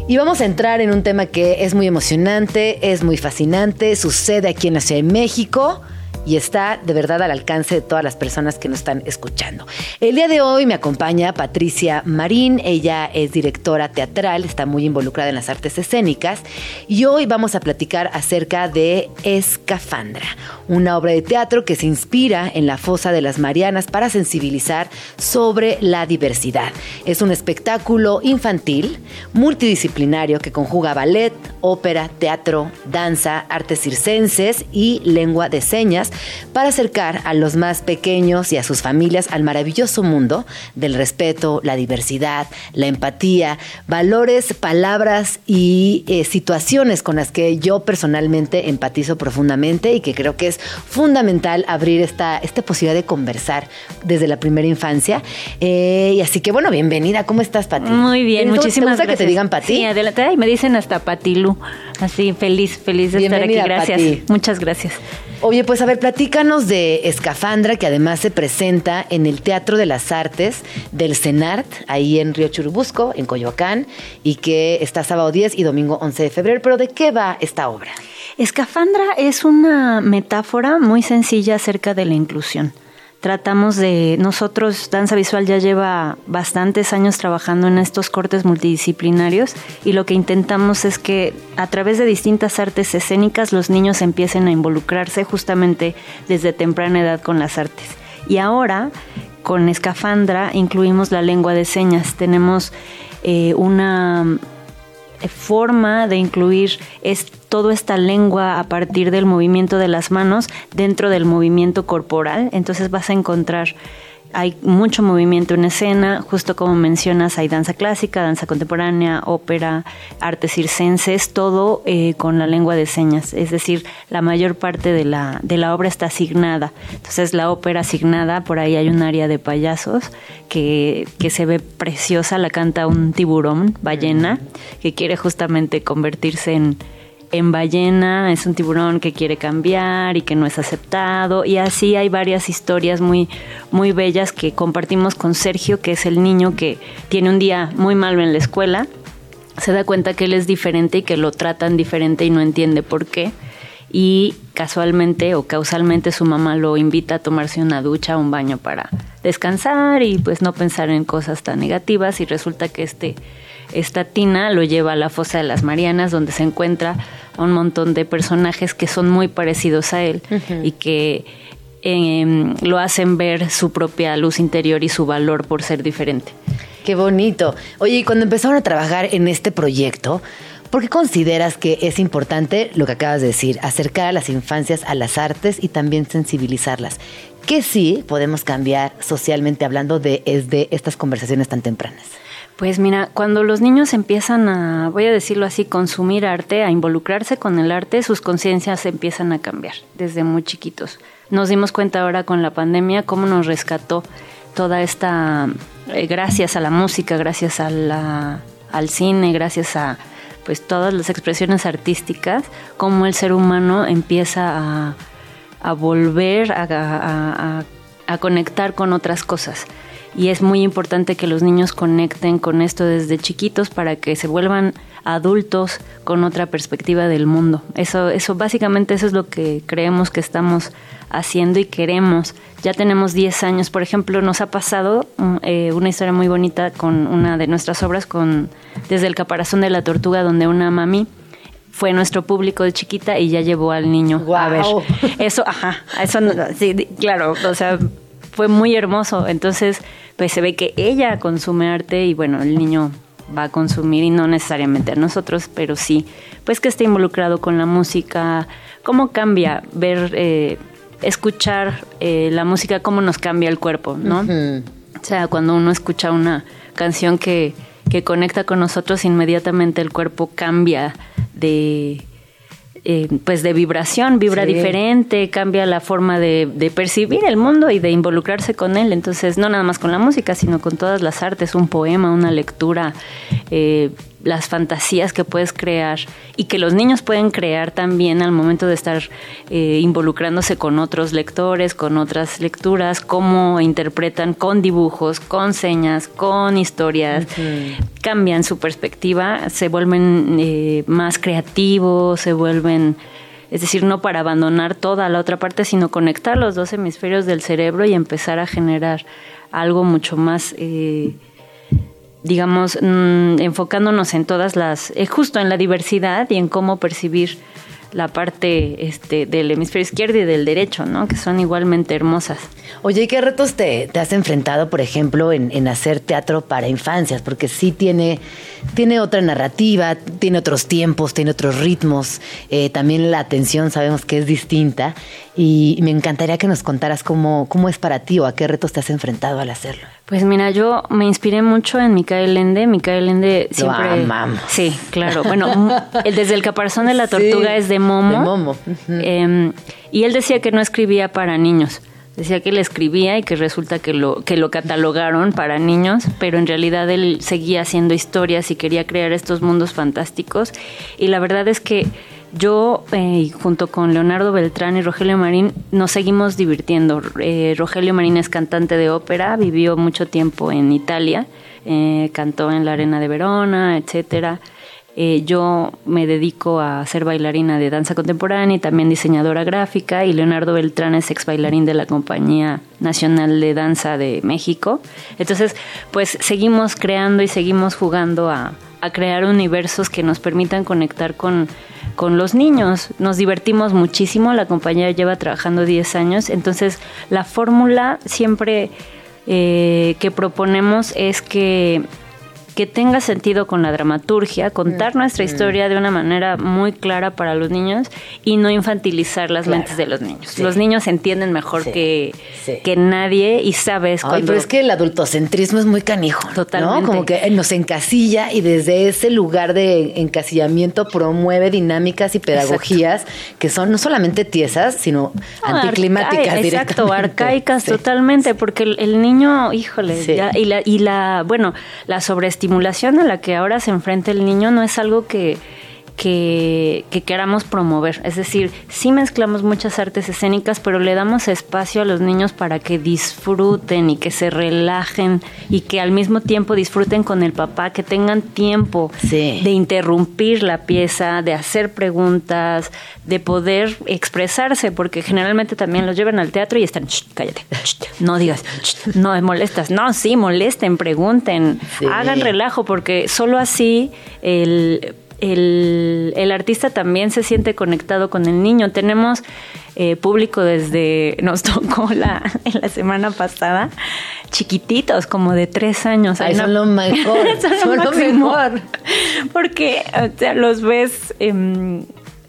Y vamos a entrar en un tema que es muy emocionante, es muy fascinante, sucede aquí en la Ciudad de México y está de verdad al alcance de todas las personas que nos están escuchando. El día de hoy me acompaña Patricia Marín, ella es directora teatral, está muy involucrada en las artes escénicas y hoy vamos a platicar acerca de Escafandra, una obra de teatro que se inspira en la fosa de las Marianas para sensibilizar sobre la diversidad. Es un espectáculo infantil, multidisciplinario que conjuga ballet, ópera, teatro, danza, artes circenses y lengua de señas para acercar a los más pequeños y a sus familias al maravilloso mundo del respeto, la diversidad, la empatía, valores, palabras y eh, situaciones con las que yo personalmente empatizo profundamente y que creo que es fundamental abrir esta, esta posibilidad de conversar desde la primera infancia. Eh, y así que bueno, bienvenida. ¿Cómo estás, Pati? Muy bien, muchísimas ¿Te gusta gracias. que te digan Pati? Sí, adelante. Ay, me dicen hasta Patilu. Así, feliz, feliz de Bienvenida, estar aquí. Gracias. Pati. Muchas gracias. Oye, pues a ver, platícanos de Escafandra, que además se presenta en el Teatro de las Artes del CENART, ahí en Río Churubusco, en Coyoacán, y que está sábado 10 y domingo 11 de febrero. Pero ¿de qué va esta obra? Escafandra es una metáfora muy sencilla acerca de la inclusión. Tratamos de, nosotros, Danza Visual ya lleva bastantes años trabajando en estos cortes multidisciplinarios y lo que intentamos es que a través de distintas artes escénicas los niños empiecen a involucrarse justamente desde temprana edad con las artes. Y ahora, con Escafandra, incluimos la lengua de señas. Tenemos eh, una forma de incluir es toda esta lengua a partir del movimiento de las manos dentro del movimiento corporal. Entonces vas a encontrar, hay mucho movimiento en escena, justo como mencionas, hay danza clásica, danza contemporánea, ópera, artes circenses, todo eh, con la lengua de señas. Es decir, la mayor parte de la, de la obra está asignada. Entonces la ópera asignada, por ahí hay un área de payasos que, que se ve preciosa, la canta un tiburón, ballena, que quiere justamente convertirse en en ballena es un tiburón que quiere cambiar y que no es aceptado. Y así hay varias historias muy muy bellas que compartimos con Sergio que es el niño que tiene un día muy malo en la escuela. Se da cuenta que él es diferente y que lo tratan diferente y no entiende por qué. Y casualmente o causalmente su mamá lo invita a tomarse una ducha o un baño para descansar y pues no pensar en cosas tan negativas. Y resulta que este esta tina lo lleva a la fosa de las Marianas donde se encuentra a un montón de personajes que son muy parecidos a él y que eh, lo hacen ver su propia luz interior y su valor por ser diferente. Qué bonito. Oye, y cuando empezaron a trabajar en este proyecto, ¿por qué consideras que es importante lo que acabas de decir, acercar a las infancias a las artes y también sensibilizarlas? ¿Qué sí podemos cambiar socialmente hablando de, de estas conversaciones tan tempranas? Pues mira, cuando los niños empiezan a, voy a decirlo así, consumir arte, a involucrarse con el arte, sus conciencias empiezan a cambiar desde muy chiquitos. Nos dimos cuenta ahora con la pandemia cómo nos rescató toda esta, eh, gracias a la música, gracias a la, al cine, gracias a pues todas las expresiones artísticas, cómo el ser humano empieza a, a volver a, a, conectar con otras cosas y es muy importante que los niños conecten con esto desde chiquitos para que se vuelvan adultos con otra perspectiva del mundo. Eso, eso básicamente eso es lo que creemos que estamos haciendo y queremos. Ya tenemos 10 años, por ejemplo, nos ha pasado eh, una historia muy bonita con una de nuestras obras, con desde el caparazón de la tortuga, donde una mami fue nuestro público de chiquita y ya llevó al niño Wow. a ver. Eso, ajá, eso, sí, claro, o sea, fue muy hermoso. Entonces, pues se ve que ella consume arte y bueno, el niño va a consumir y no necesariamente a nosotros, pero sí, pues que esté involucrado con la música, cómo cambia ver eh, escuchar eh, la música, cómo nos cambia el cuerpo, ¿no? O sea, cuando uno escucha una canción que, que conecta con nosotros, inmediatamente el cuerpo cambia de, eh, pues de vibración, vibra diferente, cambia la forma de, de, percibir el mundo y de involucrarse con él. Entonces, no nada más con la música, sino con todas las artes, un poema, una lectura, eh, las fantasías que puedes crear y que los niños pueden crear también al momento de estar eh, involucrándose con otros lectores, con otras lecturas, cómo interpretan con dibujos, con señas, con historias, cambian su perspectiva, se vuelven eh, más creativos, se vuelven... Es decir, no para abandonar toda la otra parte, sino conectar los dos hemisferios del cerebro y empezar a generar algo mucho más eh, digamos, mm, enfocándonos en todas las, eh, justo en la diversidad y en cómo percibir la parte este, del hemisferio izquierdo y del derecho, ¿no? Que son igualmente hermosas. Oye, ¿y qué retos te, has enfrentado, por ejemplo, en, hacer teatro para infancias? Porque sí tiene, tiene otra narrativa, tiene otros tiempos, tiene otros ritmos. Eh, también la atención sabemos que es distinta. Y me encantaría que nos contaras cómo, cómo es para ti o a qué retos te has enfrentado al hacerlo. Pues mira, yo me inspiré mucho en Micael Ende. Micael Ende siempre. Sí, claro. Bueno, desde el caparazón de la tortuga es de Momo. De Momo. Em, y él decía que no escribía para niños. Decía que él escribía y que resulta que lo, que lo catalogaron para niños, pero en realidad él seguía haciendo historias y quería crear estos mundos fantásticos. Y la verdad es que yo, eh, junto con Leonardo Beltrán y Rogelio Marín, nos seguimos divirtiendo. Eh, Rogelio Marín es cantante de ópera, vivió mucho tiempo en Italia, eh, cantó en la Arena de Verona, etcétera. yo me dedico a ser bailarina de danza contemporánea y también diseñadora gráfica y Leonardo Beltrán es ex bailarín de la Compañía Nacional de Danza de México. Entonces, pues seguimos creando y seguimos jugando a, a crear universos que nos permitan conectar con con los niños. Nos divertimos muchísimo, la compañía lleva trabajando 10 años, entonces la fórmula siempre eh, que proponemos es que que tenga sentido con la dramaturgia, contar nuestra historia de una manera muy clara para los niños y no infantilizar las mentes de los niños. Los niños entienden mejor que, que nadie y sabes Ay, pero es que el adultocentrismo es muy canijo. Totalmente. Como que nos encasilla y desde ese lugar de encasillamiento promueve dinámicas y pedagogías que son no solamente tiesas, sino anticlimáticas. exacto, arcaicas totalmente, porque el, niño, híjole, y, la, y la, bueno, la sobreestimación estimulación a la que ahora se enfrenta el niño no es algo que que, queramos promover. Es decir, sí mezclamos muchas artes escénicas, pero le damos espacio a los niños para que disfruten y que se relajen y que al mismo tiempo disfruten con el papá, que tengan tiempo de interrumpir la pieza, de hacer preguntas, de poder expresarse, porque generalmente también los llevan al teatro y están, cállate, no digas, no me molestas, no, sí, molesten, pregunten, hagan relajo, porque solo así el el, el, artista también se siente conectado con el niño. Tenemos eh, público desde, nos tocó la, la semana pasada, chiquititos, como de tres años. Ay, son lo mejor, son, lo, mejor. Porque los ves... Em,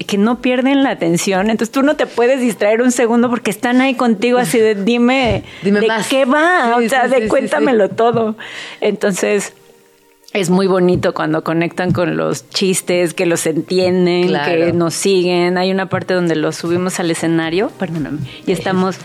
que no pierden la atención, entonces tú no te puedes distraer un segundo porque están ahí contigo así de dime, dime de qué va, o sea, de cuéntamelo todo. Entonces, es muy bonito cuando conectan con los chistes, que los entienden, que nos siguen. Hay una parte donde los subimos al escenario, perdóname, y estamos,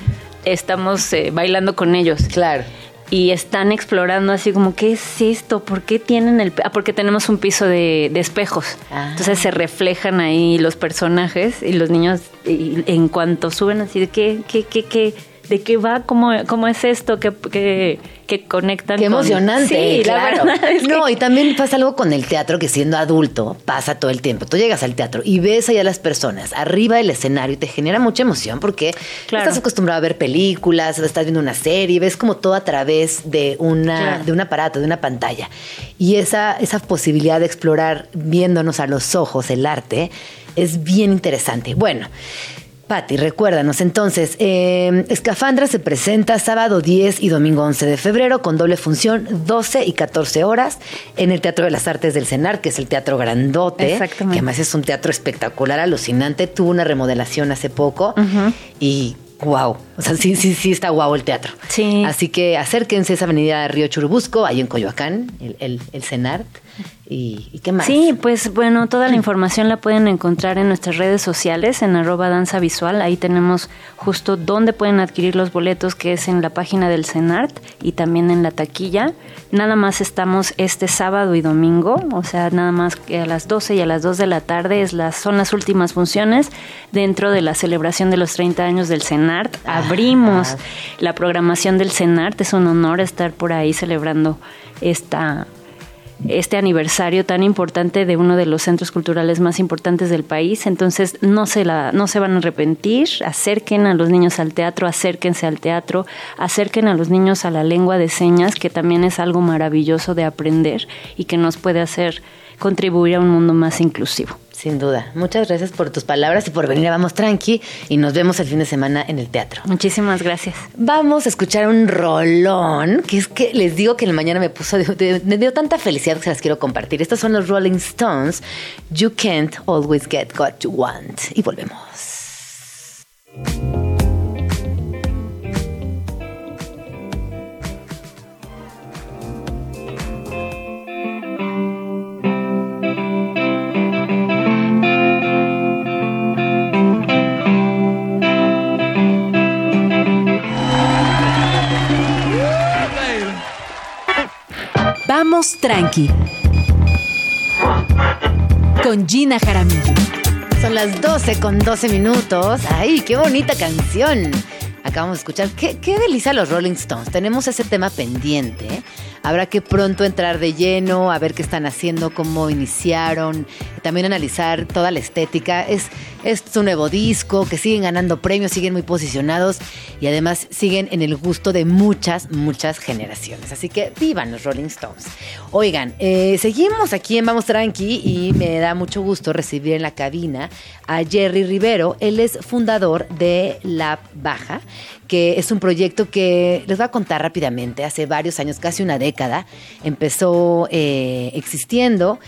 estamos eh, bailando con ellos. Claro. Y están explorando así como, ¿qué es esto? ¿Por qué tienen el...? Ah, porque tenemos un piso de, espejos. Ah. Entonces se reflejan ahí los personajes y los niños, en cuanto suben así de, ¿qué, qué, qué, qué? ¿De qué va? ¿Cómo, cómo es esto? ¿Qué, qué que conectan. Qué emocionante, claro. no, y también pasa algo con el teatro que siendo adulto pasa todo el tiempo. Tú llegas al teatro y ves allá a las personas arriba del escenario y te genera mucha emoción porque estás acostumbrado a ver películas, estás viendo una serie, ves como todo a través de una de un aparato, de una pantalla. Y esa esa posibilidad de explorar viéndonos a los ojos el arte es bien interesante. Bueno, Patti, recuérdanos entonces, eh, Escafandra se presenta sábado 10 y domingo 11 de febrero con doble función 12 y 14 horas en el Teatro de las Artes del CENAR, que es el teatro grandote, que además es un teatro espectacular, alucinante, tuvo una remodelación hace poco y wow. O sea, sí, sí, sí está guau el teatro. Sí. Así que acérquense a esa avenida Río Churubusco, ahí en Coyoacán, el, el, el CENART. ¿Y, y qué más? Sí, pues bueno, toda la información la pueden encontrar en nuestras redes sociales, en arroba danza visual. Ahí tenemos justo dónde pueden adquirir los boletos, que es en la página del CENART y también en la taquilla. Nada más estamos este sábado y domingo, o sea, nada más que a las 12 y a las 2 de la tarde es las, son las últimas funciones dentro de la celebración de los 30 años del CENART. Abrimos la programación del CENART, es un honor estar por ahí celebrando esta este aniversario tan importante de uno de los centros culturales más importantes del país. Entonces no se, la, no se van a arrepentir, acerquen a los niños al teatro, acérquense al teatro, acerquen a los niños a la lengua de señas, que también es algo maravilloso de aprender y que nos puede hacer contribuir a un mundo más inclusivo. Sin duda. Muchas gracias por tus palabras y por venir a Vamos Tranqui y nos vemos el fin de semana en el teatro. Muchísimas gracias. Vamos a escuchar un rolón, que es que les digo que en la mañana me puso, me dio tanta felicidad que se las quiero compartir. Estos son los Rolling Stones, You Can't Always Get What You Want. Y volvemos. Tranqui. Con Gina Jaramillo. Son las 12 con 12 minutos. ¡Ay, qué bonita canción! Acabamos de escuchar. Qué, qué delicia los Rolling Stones. Tenemos ese tema pendiente. Habrá que pronto entrar de lleno, a ver qué están haciendo, cómo iniciaron, también analizar toda la estética. Es, es su nuevo disco, que siguen ganando premios, siguen muy posicionados y además siguen en el gusto de muchas, muchas generaciones. Así que vivan los Rolling Stones. Oigan, eh, seguimos aquí en Vamos Tranqui y me da mucho gusto recibir en la cabina a Jerry Rivero. Él es fundador de La Baja, que es un proyecto que les voy a contar rápidamente. Hace varios años, casi una década, empezó eh, existiendo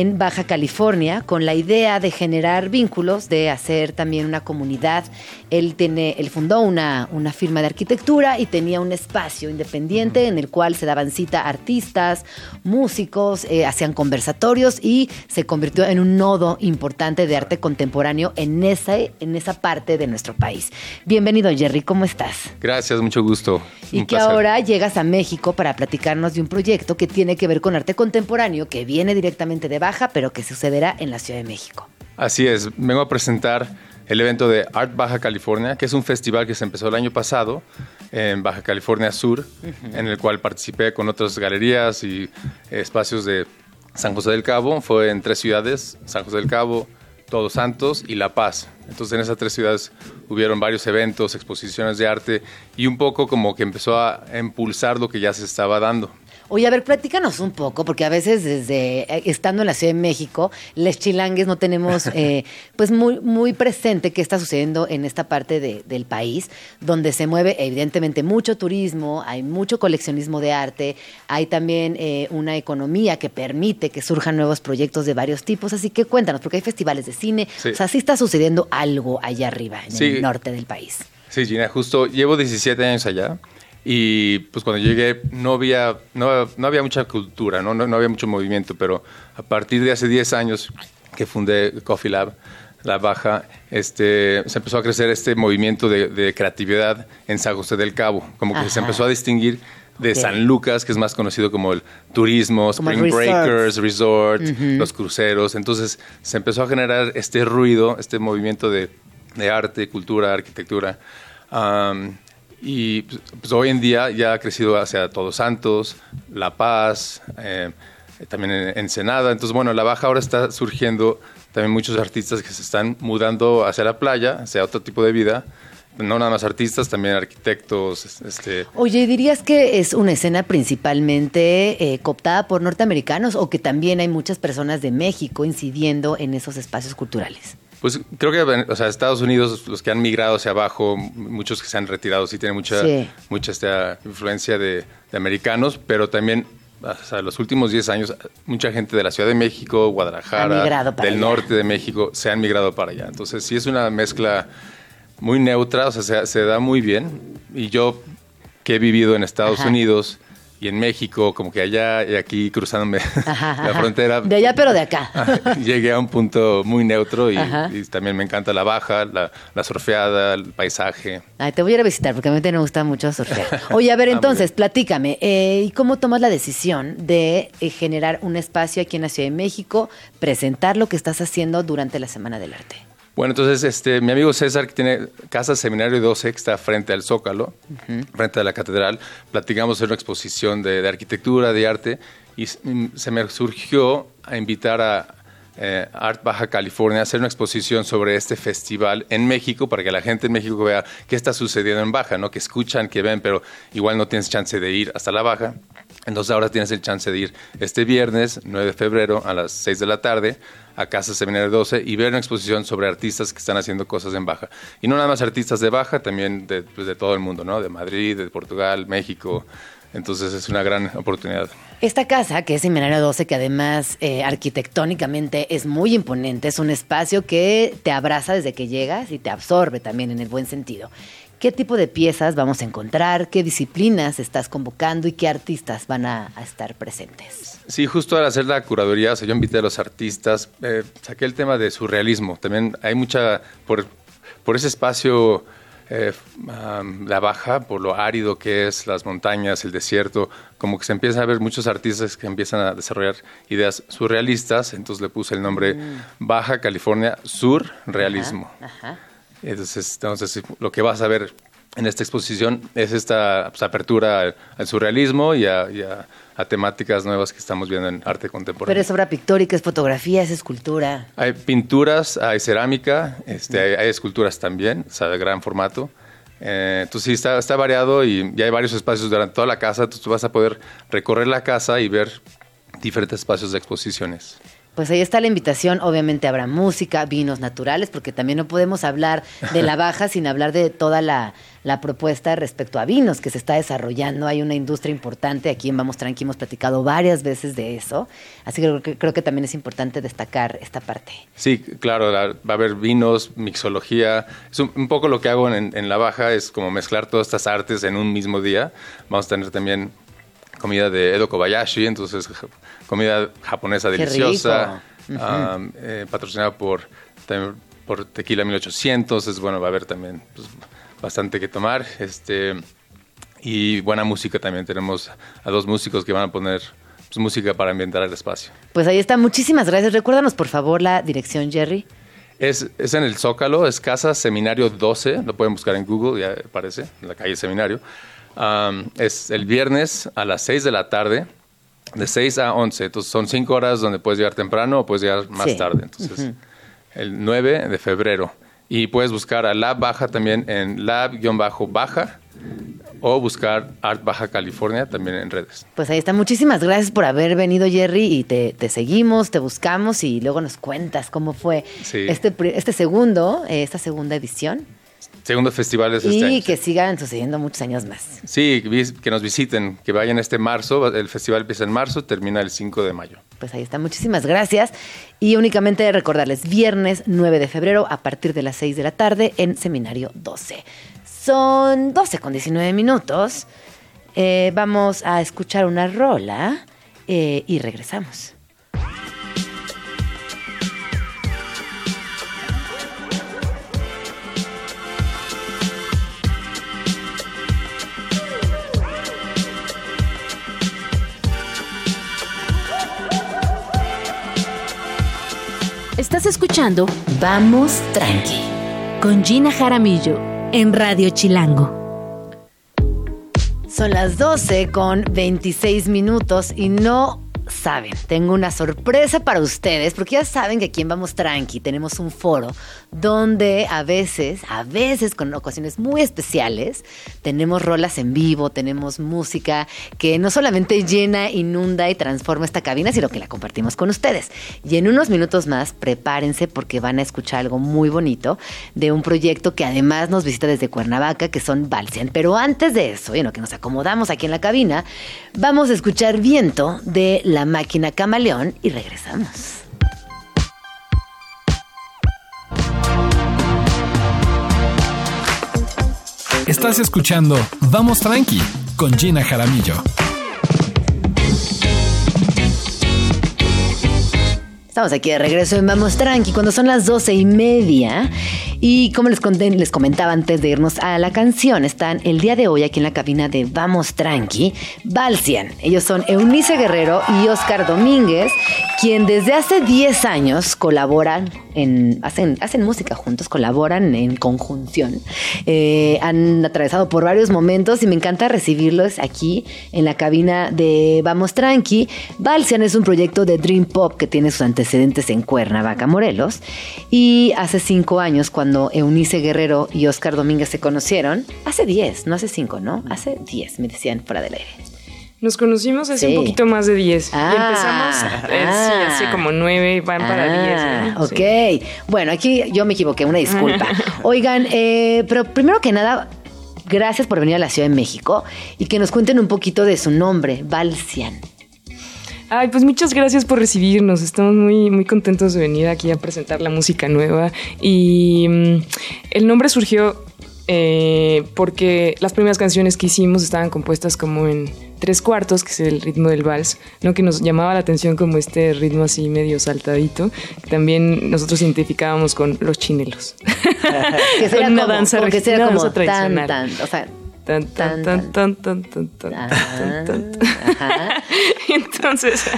en Baja California con la idea de generar vínculos, de hacer también una comunidad. Él, tiene, él fundó una, una firma de arquitectura y tenía un espacio independiente en el cual se daban cita artistas, músicos, eh, hacían conversatorios y se convirtió en un nodo importante de arte contemporáneo en esa, en esa parte de nuestro país. Bienvenido Jerry, ¿cómo estás? Gracias, mucho gusto. Y Un que placer. ahora llegas a México para platicarnos de un proyecto que tiene que ver con arte contemporáneo, que viene directamente de Baja, pero que sucederá en la Ciudad de México. Así es, vengo a presentar el evento de Art Baja California, que es un festival que se empezó el año pasado en Baja California Sur, en el cual participé con otras galerías y espacios de San José del Cabo. Fue en tres ciudades, San José del Cabo, Todos Santos y La Paz. Entonces en esas tres ciudades hubieron varios eventos, exposiciones de arte y un poco como que empezó a impulsar lo que ya se estaba dando. Oye, a ver, platícanos un poco, porque a veces desde eh, estando en la Ciudad de México, les chilangues no tenemos eh, pues muy, muy presente qué está sucediendo en esta parte de- del país, donde se mueve evidentemente mucho turismo, hay mucho coleccionismo de arte, hay también eh, una economía que permite que surjan nuevos proyectos de varios tipos, así que cuéntanos, porque hay festivales de cine, Sí. o sea, sí está sucediendo algo allá arriba, en Sí. el norte del país. Sí, Gina, justo llevo 17 años allá y pues cuando llegué no había, no, no había mucha cultura, ¿no? No, no había mucho movimiento, pero a partir de hace 10 años que fundé Coffee Lab, La Baja, este, se empezó a crecer este movimiento de, de creatividad en San José del Cabo, como que se empezó a distinguir de. San Lucas, que es más conocido como el turismo, Como Spring resorts. Breakers, resort, los cruceros. Entonces se empezó a generar este ruido, este movimiento de, de arte, cultura, arquitectura. Y pues, pues, hoy en día ya ha crecido hacia Todos Santos, La Paz, eh, también en Ensenada. Entonces, bueno, La Baja ahora está surgiendo también muchos artistas que se están mudando hacia la playa, hacia otro tipo de vida. No nada más artistas, también arquitectos, este, Oye, ¿dirías que es una escena principalmente eh, cooptada por norteamericanos o que también hay muchas personas de México incidiendo en esos espacios culturales? Pues creo que o sea, Estados Unidos, los que han migrado hacia abajo, muchos que se han retirado, sí tienen mucha, Sí. mucha esta influencia de, de americanos, pero también, o sea, los últimos 10 años, mucha gente de la Ciudad de México, Guadalajara, del allá. norte de México, se han migrado para allá. Entonces, sí es una mezcla muy neutra, o sea, se, se da muy bien. Y yo, que he vivido en Estados Ajá. Unidos y en México, como que allá y aquí cruzándome Ajá, la frontera, De allá, pero de acá. llegué a un punto muy neutro y, también me encanta la baja, la, la surfeada, el paisaje. Ay, te voy a ir a visitar porque a mí me gusta mucho surfear. Oye, a ver, Ah, entonces, bien. platícame, eh, ¿y cómo tomas la decisión de eh, generar un espacio aquí en la Ciudad de México, presentar lo que estás haciendo durante la Semana del Arte? Bueno, entonces este, mi amigo César, que tiene Casa Seminario 12, que está frente al Zócalo, frente a la catedral, platicamos en una exposición de, de arquitectura, de arte, y mm, se me surgió a invitar a eh, Art Baja California a hacer una exposición sobre este festival en México, para que la gente en México vea qué está sucediendo en Baja, ¿no? que escuchan, que ven, pero igual no tienes chance de ir hasta la Baja. Entonces ahora tienes el chance de ir este viernes, 9 de febrero, a las 6 de la tarde, a Casa Seminario 12 y ver una exposición sobre artistas que están haciendo cosas en Baja. Y no nada más artistas de Baja, también de, pues, de todo el mundo, ¿no? De Madrid, de Portugal, México. Entonces es una gran oportunidad. Esta casa, que es Seminario 12, que además eh, arquitectónicamente es muy imponente, es un espacio que te abraza desde que llegas y te absorbe también en el buen sentido. ¿Qué tipo de piezas vamos a encontrar? ¿Qué disciplinas estás convocando y qué artistas van a, a estar presentes? Sí, justo al hacer la curaduría, o sea, yo invité a los artistas, eh, saqué el tema de surrealismo. También hay mucha, por, por ese espacio, eh, um, la baja, por lo árido que es, las montañas, el desierto, como que se empiezan a ver muchos artistas que empiezan a desarrollar ideas surrealistas, entonces le puse el nombre Baja California Surrealismo. Ajá. Entonces, entonces, lo que vas a ver en esta exposición es esta pues, apertura al, al surrealismo y, a, y a- a temáticas nuevas que estamos viendo en arte Pero contemporáneo. es obra pictórica, es fotografía, es escultura. Hay pinturas, hay cerámica, este, hay, hay esculturas también, o sea, de gran formato. Eh, entonces sí, está, está variado y ya hay varios espacios durante toda la casa, entonces tú vas a poder recorrer la casa y ver diferentes espacios de exposiciones. Pues ahí está la invitación. Obviamente habrá música, vinos naturales, porque también no podemos hablar de la baja sin hablar de toda la, la propuesta respecto a vinos que se está desarrollando. Hay una industria importante. Aquí en Vamos Tranqui hemos platicado varias veces de eso. Así que creo, que creo que también es importante destacar esta parte. Sí, claro, la- va a haber vinos, mixología. Es un, un poco lo que hago en, en la baja, es como mezclar todas estas artes en un mismo día. Vamos a tener también comida de Edo Kobayashi, entonces comida japonesa deliciosa, am, eh, patrocinada por, por Tequila 1800, es bueno, va a haber también pues, bastante que tomar. Este, y buena música también, tenemos a dos músicos que van a poner pues, música para ambientar el espacio. Pues ahí está. Muchísimas gracias. Recuérdanos, por favor, la dirección, Jerry. Es, es en el Zócalo, es Casa Seminario 12, lo pueden buscar en Google, ya aparece, en la calle Seminario. Am, es el viernes a las 6 de la tarde, de 6 a 11. Entonces son 5 horas donde puedes llegar temprano o puedes llegar más Sí. tarde. Entonces, el 9 de febrero. Y puedes buscar a Lab Baja también en Lab-Baja o buscar Art Baja California también en redes. Pues ahí está. Muchísimas gracias por haber venido, Jerry, y te, te seguimos, te buscamos y luego nos cuentas cómo fue Sí. este, este segundo, eh, esta segunda edición. Segundo festival es este y año. que sigan sucediendo muchos años más. Sí, que nos visiten, que vayan este marzo. El festival empieza en marzo, termina el 5 de mayo. Pues ahí está, muchísimas gracias. Y únicamente recordarles, viernes 9 de febrero a partir de las 6 de la tarde en Seminario 12. Son 12 con 19 minutos. Eh, vamos a escuchar una rola eh, y regresamos. Escuchando Vamos Tranqui con Gina Jaramillo en Radio Chilango. Son las 12 con 26 minutos y no saben, tengo una sorpresa para ustedes, porque ya saben que aquí en Vamos Tranqui tenemos un foro donde a veces, a veces con ocasiones muy especiales, tenemos rolas en vivo, tenemos música que no solamente llena, inunda y transforma esta cabina, sino que la compartimos con ustedes. Y en unos minutos más, prepárense porque van a escuchar algo muy bonito de un proyecto que además nos visita desde Cuernavaca, que son Balsian. Pero antes de eso, y en que nos acomodamos aquí en la cabina, vamos a escuchar Viento de la máquina Camaleón y regresamos. Estás escuchando Vamos Tranqui con Gina Jaramillo. Estamos aquí de regreso en Vamos Tranqui cuando son las doce y media. Y como les, conté, les comentaba antes de irnos a la canción, están el día de hoy aquí en la cabina de Vamos Tranqui, Balsian. Ellos son Eunice Guerrero y Oscar Domínguez, quien desde hace 10 años colaboran en, hacen, hacen música juntos, colaboran en conjunción. Eh, han atravesado por varios momentos y me encanta recibirlos aquí en la cabina de Vamos Tranqui. Balsian es un proyecto de Dream Pop que tiene sus antecedentes en Cuernavaca, Morelos. Y hace cinco años, cuando Eunice Guerrero y Oscar Domínguez se conocieron, hace 10, no hace 5, ¿no? Hace 10, me decían fuera del aire. Nos conocimos hace Sí. un poquito más de 10. Ah, y empezamos, eh, ah. sí, así como 9, van para 10. Ah, ¿no? ok. Sí. Bueno, aquí yo me equivoqué, una disculpa. Oigan, eh, pero primero que nada, gracias por venir a la Ciudad de México y que nos cuenten un poquito de su nombre, Balsian. Ay, pues muchas gracias por recibirnos. Estamos muy, muy contentos de venir aquí a presentar la música nueva. Y mm, el nombre surgió eh, porque las primeras canciones que hicimos estaban compuestas como en tres cuartos, que es el ritmo del vals, ¿no? que nos llamaba la atención como este ritmo así medio saltadito. que También nosotros identificábamos con los chinelos. Que sería Con una como, danza que sería una como danza tan, tradicional. tan, o sea, Tan, tan, tan, tan, tan, tan, tan, Ajá, tan, tan. ajá. Entonces,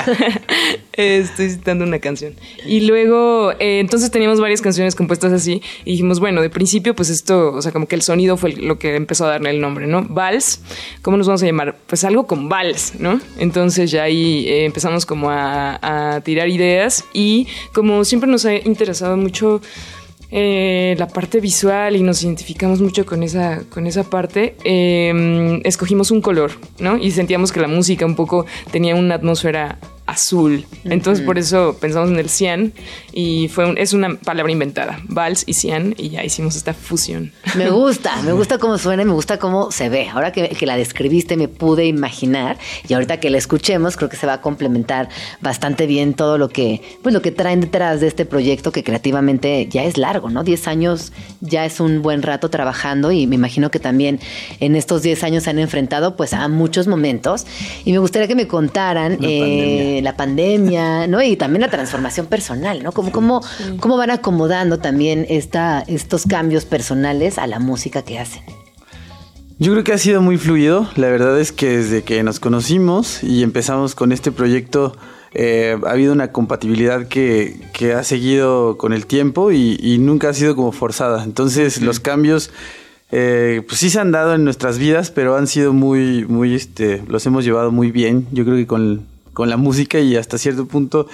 estoy citando una canción. Y luego, eh, entonces teníamos varias canciones compuestas así. Y dijimos, bueno, de principio, pues esto, o sea, como que el sonido fue lo que empezó a darle el nombre, ¿no? Vals, ¿cómo nos vamos a llamar? Pues algo con vals, ¿no? Entonces ya ahí eh, empezamos como a, a tirar ideas. Y como siempre nos ha interesado mucho eh, la parte visual y nos identificamos mucho con esa, con esa parte, eh, escogimos un color, ¿no? Y sentíamos que la música un poco tenía una atmósfera azul. Entonces por eso pensamos en el cian y fue un- es una palabra inventada, vals y cian, y ya hicimos esta fusión. Me gusta, me gusta cómo suena y me gusta cómo se ve. Ahora que, que la describiste me pude imaginar y ahorita que la escuchemos creo que se va a complementar bastante bien todo lo que, pues lo que traen detrás de este proyecto que creativamente ya es largo, ¿no? 10 años ya es un buen rato trabajando y me imagino que también en estos 10 años se han enfrentado pues a muchos momentos y me gustaría que me contaran eh, la pandemia, ¿no? Y también la transformación personal, ¿no? Cómo, cómo, cómo van acomodando también esta, estos cambios personales a la música que hacen. Yo creo que ha sido muy fluido. La verdad es que desde que nos conocimos y empezamos con este proyecto, eh, ha habido una compatibilidad que, que ha seguido con el tiempo y, y nunca ha sido como forzada. Entonces los cambios, eh, pues sí se han dado en nuestras vidas, pero han sido muy, muy, este, los hemos llevado muy bien. Yo creo que con, con la música y hasta cierto punto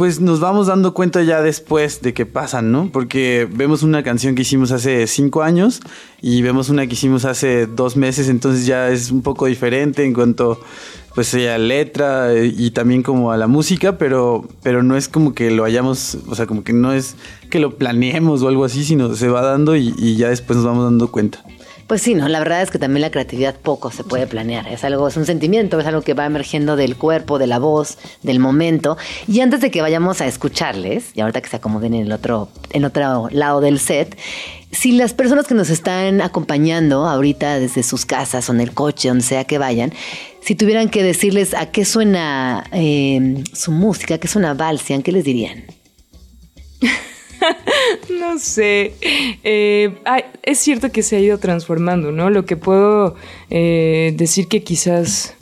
pues nos vamos dando cuenta ya después de que pasan, ¿no? Porque vemos una canción que hicimos hace cinco años y vemos una que hicimos hace dos meses, entonces ya es un poco diferente en cuanto pues a letra eh, y también como a la música, pero, pero no es como que lo hayamos, o sea, como que no es que lo planeemos o algo así, sino se va dando y, y ya después nos vamos dando cuenta. Pues sí, no, la verdad es que también la creatividad poco se puede planear. Es algo, es un sentimiento, es algo que va emergiendo del cuerpo, de la voz, del momento. Y antes de que vayamos a escucharles, y ahorita que se acomoden en el otro, en otro lado del set, si las personas que nos están acompañando ahorita desde sus casas o en el coche, donde sea que vayan, si tuvieran que decirles a qué suena eh, su música, a qué suena Balsian, ¿qué les dirían? No sé. Eh, es cierto que se ha ido transformando, ¿no? Lo que puedo eh, decir que quizás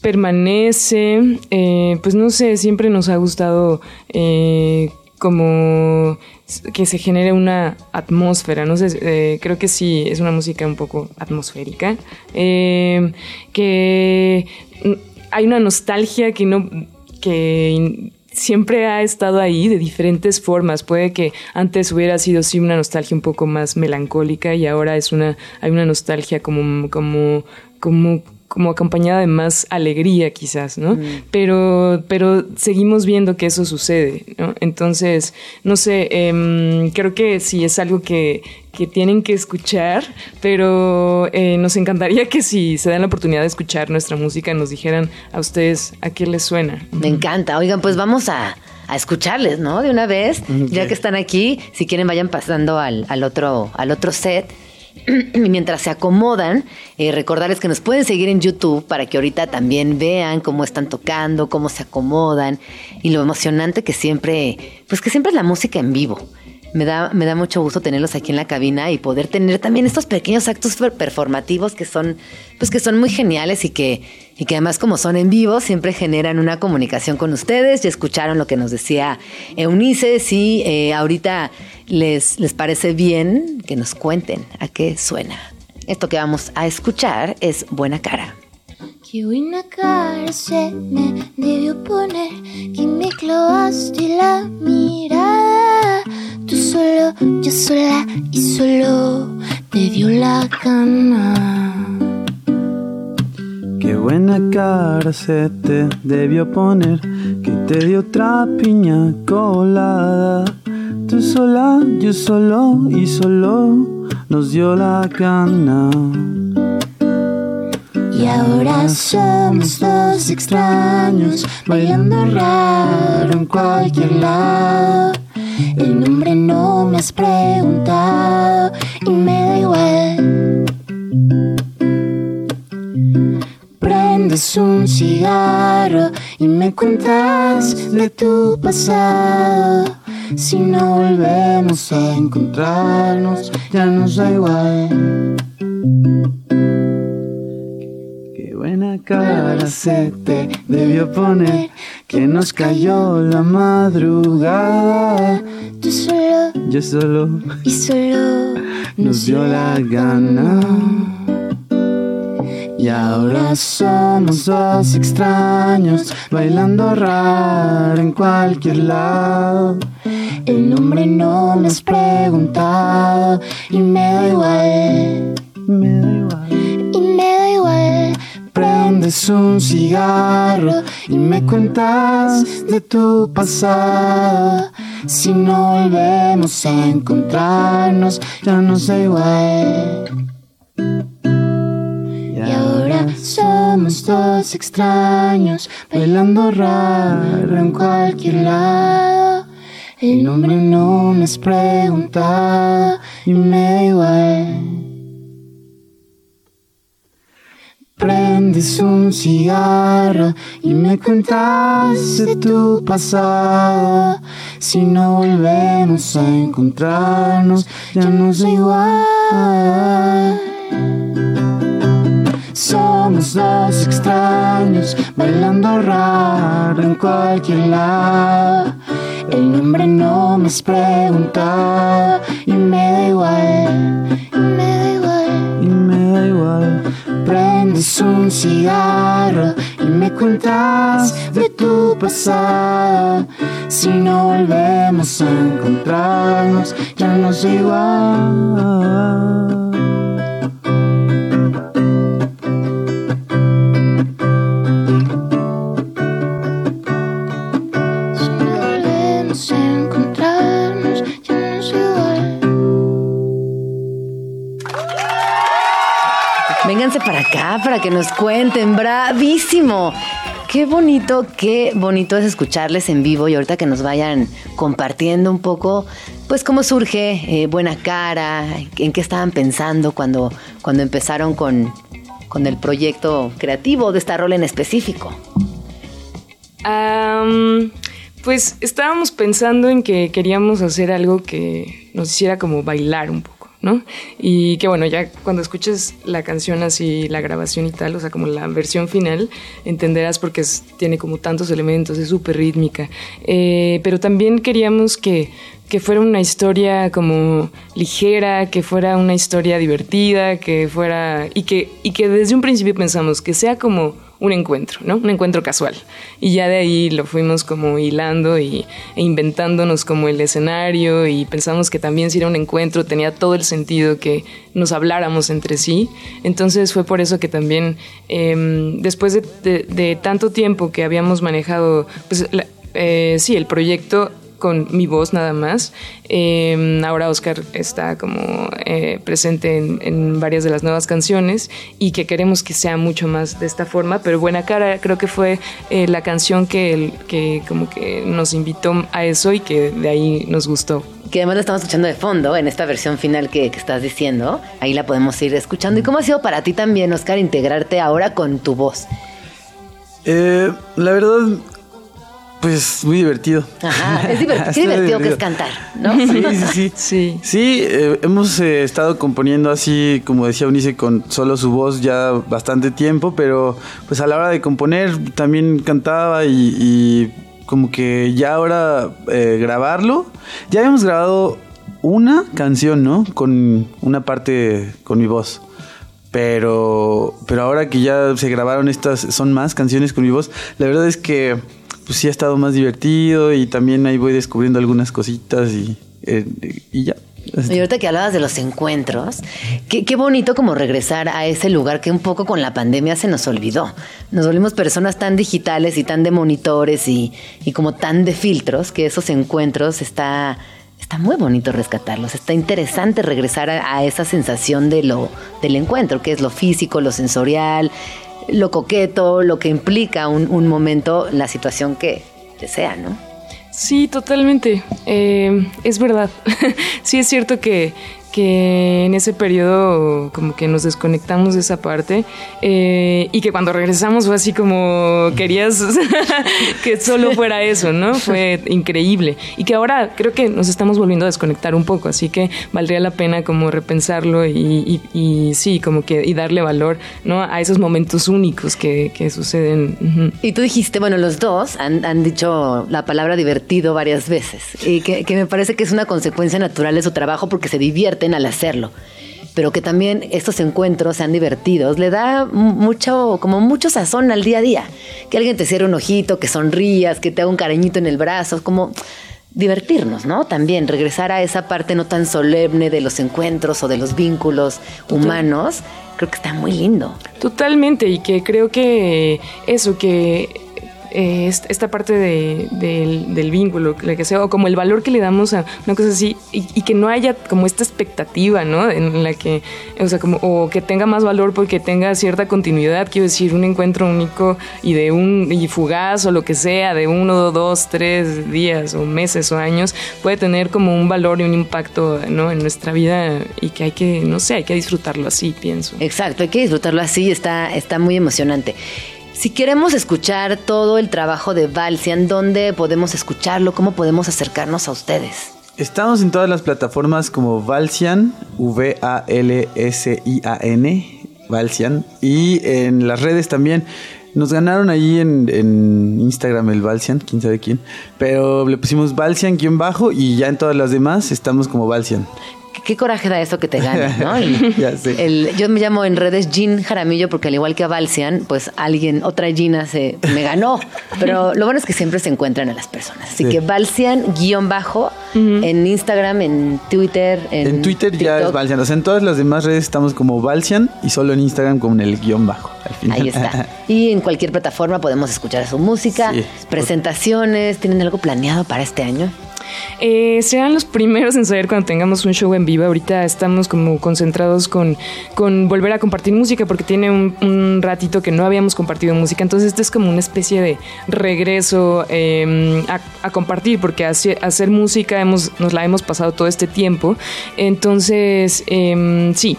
permanece, eh, pues no sé, siempre nos ha gustado como que se genere una atmósfera, no sé, creo que sí, es una música un poco atmosférica, que hay una nostalgia que no, que siempre ha estado ahí de diferentes formas. Puede que antes hubiera sido sí una nostalgia un poco más melancólica y ahora es una hay una nostalgia como como como como acompañada de más alegría quizás, ¿no? Pero, pero seguimos viendo que eso sucede, ¿no? Entonces, no sé, em, creo que sí es algo que, que tienen que escuchar, pero eh, nos encantaría que si se dan la oportunidad de escuchar nuestra música nos dijeran a ustedes a qué les suena. Me encanta. Oigan, pues vamos a, a escucharles, ¿no? De una vez, ya que están aquí, si quieren vayan pasando al, al otro, al otro set. Y mientras se acomodan, eh, recordarles que nos pueden seguir en YouTube para que ahorita también vean cómo están tocando, cómo se acomodan y lo emocionante que siempre, pues que siempre es la música en vivo. Me da, me da mucho gusto tenerlos aquí en la cabina y poder tener también estos pequeños actos performativos que son, pues que son muy geniales y que, y que además como son en vivo siempre generan una comunicación con ustedes. Ya escucharon lo que nos decía Eunice, si eh, ahorita les, les parece bien que nos cuenten a qué suena. Esto que vamos a escuchar es Buena Cara. Qué buena cara se me debió poner que me clavaste la mirada Tú solo, yo sola y solo te dio la gana. Qué buena cara se te debió poner, que te dio otra piña colada. Tú sola, yo solo y solo nos dio la gana. Y ahora somos dos extraños, bailando raro en cualquier lado. El nombre no me has preguntado y me da igual. Prendes un cigarro y me cuentas de tu pasado. Si no volvemos a encontrarnos, ya nos da igual. Qué buena cara se te debió poner que nos cayó la madrugada. Tú solo, yo solo y solo nos dio la gana. Y ahora somos dos extraños bailando raro en cualquier lado. El nombre no me has preguntado y me da igual. Me da igual. Y me da igual. Prendes un cigarro y me cuentas de tu pasado. Si no volvemos a encontrarnos, ya nos da igual. Somos dos extraños bailando raro en cualquier lado. El nombre no me has preguntado y me da igual. Prendes un cigarro y me cuentas de tu pasado. Si no volvemos a encontrarnos, ya nos da igual. Somos dos extraños bailando raro en cualquier lado. El nombre no me has preguntado y me da igual, y me da igual, y me da igual. Prendes un cigarro y me cuentas de tu pasado. Si no volvemos a encontrarnos, ya nos da igual. Para acá para que nos cuenten. Bravísimo. Qué bonito, qué bonito es escucharles en vivo y ahorita que nos vayan compartiendo un poco, pues cómo surge eh, Buena Cara, en qué estaban pensando cuando, cuando empezaron con, con el proyecto creativo de esta rol en específico. Pues estábamos pensando en que queríamos hacer algo que nos hiciera como bailar un poco. ¿No? Y que bueno, ya cuando escuches la canción así, la grabación y tal, o sea, como la versión final, entenderás porque tiene como tantos elementos, es súper rítmica. Eh, pero también queríamos que, que fuera una historia como ligera, que fuera una historia divertida, que fuera... y que, y que desde un principio pensamos que sea como un encuentro, ¿no? Un encuentro casual. Y ya de ahí lo fuimos como hilando y, e inventándonos como el escenario y pensamos que también si era un encuentro tenía todo el sentido que nos habláramos entre sí. Entonces fue por eso que también eh, después de, tanto tiempo que habíamos manejado, pues eh, sí, el proyecto con mi voz nada más. Eh, ahora Oscar está como eh, presente en, en, varias de las nuevas canciones y que queremos que sea mucho más de esta forma, pero Buena Cara creo que fue eh, la canción que, que como que nos invitó a eso y que de ahí nos gustó que además la estamos escuchando de fondo en esta versión final que, que, estás diciendo. Ahí la podemos ir escuchando. ¿Y cómo ha sido para ti también, Oscar, integrarte ahora con tu voz? Eh, la verdad, pues muy divertido. Ajá, es divertido, qué divertido, que es cantar, ¿no? Sí, sí, sí. Sí, sí eh, hemos eh, estado componiendo así, como decía Unice, con solo su voz ya bastante tiempo, pero pues a la hora de componer también cantaba y, y como que ya ahora eh, grabarlo. Ya habíamos grabado una canción, ¿no? Con una parte con mi voz. Pero, pero ahora que ya se grabaron estas, son más canciones con mi voz, la verdad es que pues sí ha estado más divertido y también ahí voy descubriendo algunas cositas y, eh, y ya. Y ahorita que hablabas de los encuentros, qué, qué, bonito como regresar a ese lugar que un poco con la pandemia se nos olvidó. Nos volvimos personas tan digitales y tan de monitores y, y como tan de filtros que esos encuentros está, está muy bonito rescatarlos. Está interesante regresar a, a esa sensación de lo, del encuentro, que es lo físico, lo sensorial, lo coqueto, lo que implica un, un momento, la situación que, que sea, ¿no? Sí, totalmente. Eh, es verdad. sí es cierto que, que en ese periodo como que nos desconectamos de esa parte eh, y que cuando regresamos fue así como querías que solo fuera eso, ¿no? Fue increíble. Y que ahora creo que nos estamos volviendo a desconectar un poco, así que valdría la pena como repensarlo y, sí, como que y darle valor, ¿no? A esos momentos únicos que, que suceden. Y tú dijiste, bueno, los dos han, han, dicho la palabra divertido varias veces y que, que me parece que es una consecuencia natural de su trabajo porque se divierte al hacerlo pero que también estos encuentros sean divertidos, le da mucho, como mucho sazón al día a día. Que alguien te cierre un ojito, que sonrías, que te haga un cariñito en el brazo, como divertirnos, ¿no? También regresar a esa parte no tan solemne de los encuentros o de los vínculos humanos, creo que está muy lindo. Totalmente, y que creo que eso, que eh, esta parte de, de, del vínculo, que sea, o como el valor que le damos a una cosa así, y, y, que no haya como esta expectativa, ¿no? En la que, o sea, como, o que tenga más valor porque tenga cierta continuidad, quiero decir, un encuentro único y de un, y fugaz o lo que sea, de uno, dos, tres días o meses o años, puede tener como un valor y un impacto, ¿no? En nuestra vida y que hay que, no sé, hay que disfrutarlo así, pienso. Exacto, hay que disfrutarlo así, está, está muy emocionante. Si queremos escuchar todo el trabajo de Valsian, ¿dónde podemos escucharlo? ¿Cómo podemos acercarnos a ustedes? Estamos en todas las plataformas como Valsian, V-A-L-S-I-A-N, Valsian, y en las redes también. Nos ganaron ahí en, Instagram el Valsian, quién sabe quién, pero le pusimos Valsian-bajo y ya en todas las demás estamos como Valsian qué coraje da eso que te gane, ¿no? El, ya sé. El, yo me llamo en redes Jean Jaramillo porque al igual que a Valsian, pues alguien, otra Gina se me ganó. Pero lo bueno es que siempre se encuentran a las personas. Así sí. que Valsian guion bajo uh -huh. en Instagram, en Twitter, en, en Twitter TikTok. ya es Valsian. O sea, en todas las demás redes estamos como Valsian y solo en Instagram con el guion bajo. Ahí está. y en cualquier plataforma podemos escuchar su música, sí. presentaciones. ¿Tienen algo planeado para este año? Eh, serán los primeros en saber cuando tengamos un show en vivo. Ahorita estamos como concentrados con, con volver a compartir música porque tiene un, ratito que no habíamos compartido música. Entonces, esto es como una especie de regreso eh, a, compartir porque hace, hacer música hemos, nos la hemos pasado todo este tiempo. Entonces, eh, sí,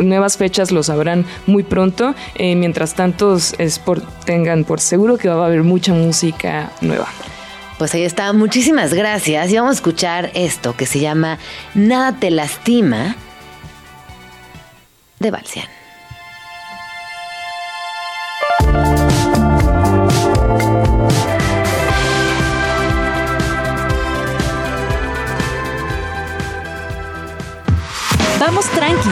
nuevas fechas lo sabrán muy pronto. Eh, mientras tanto, es por, tengan por seguro que va a haber mucha música nueva. Pues ahí está, muchísimas gracias. Y vamos a escuchar esto que se llama Nada te lastima de Balsian. Vamos tranqui.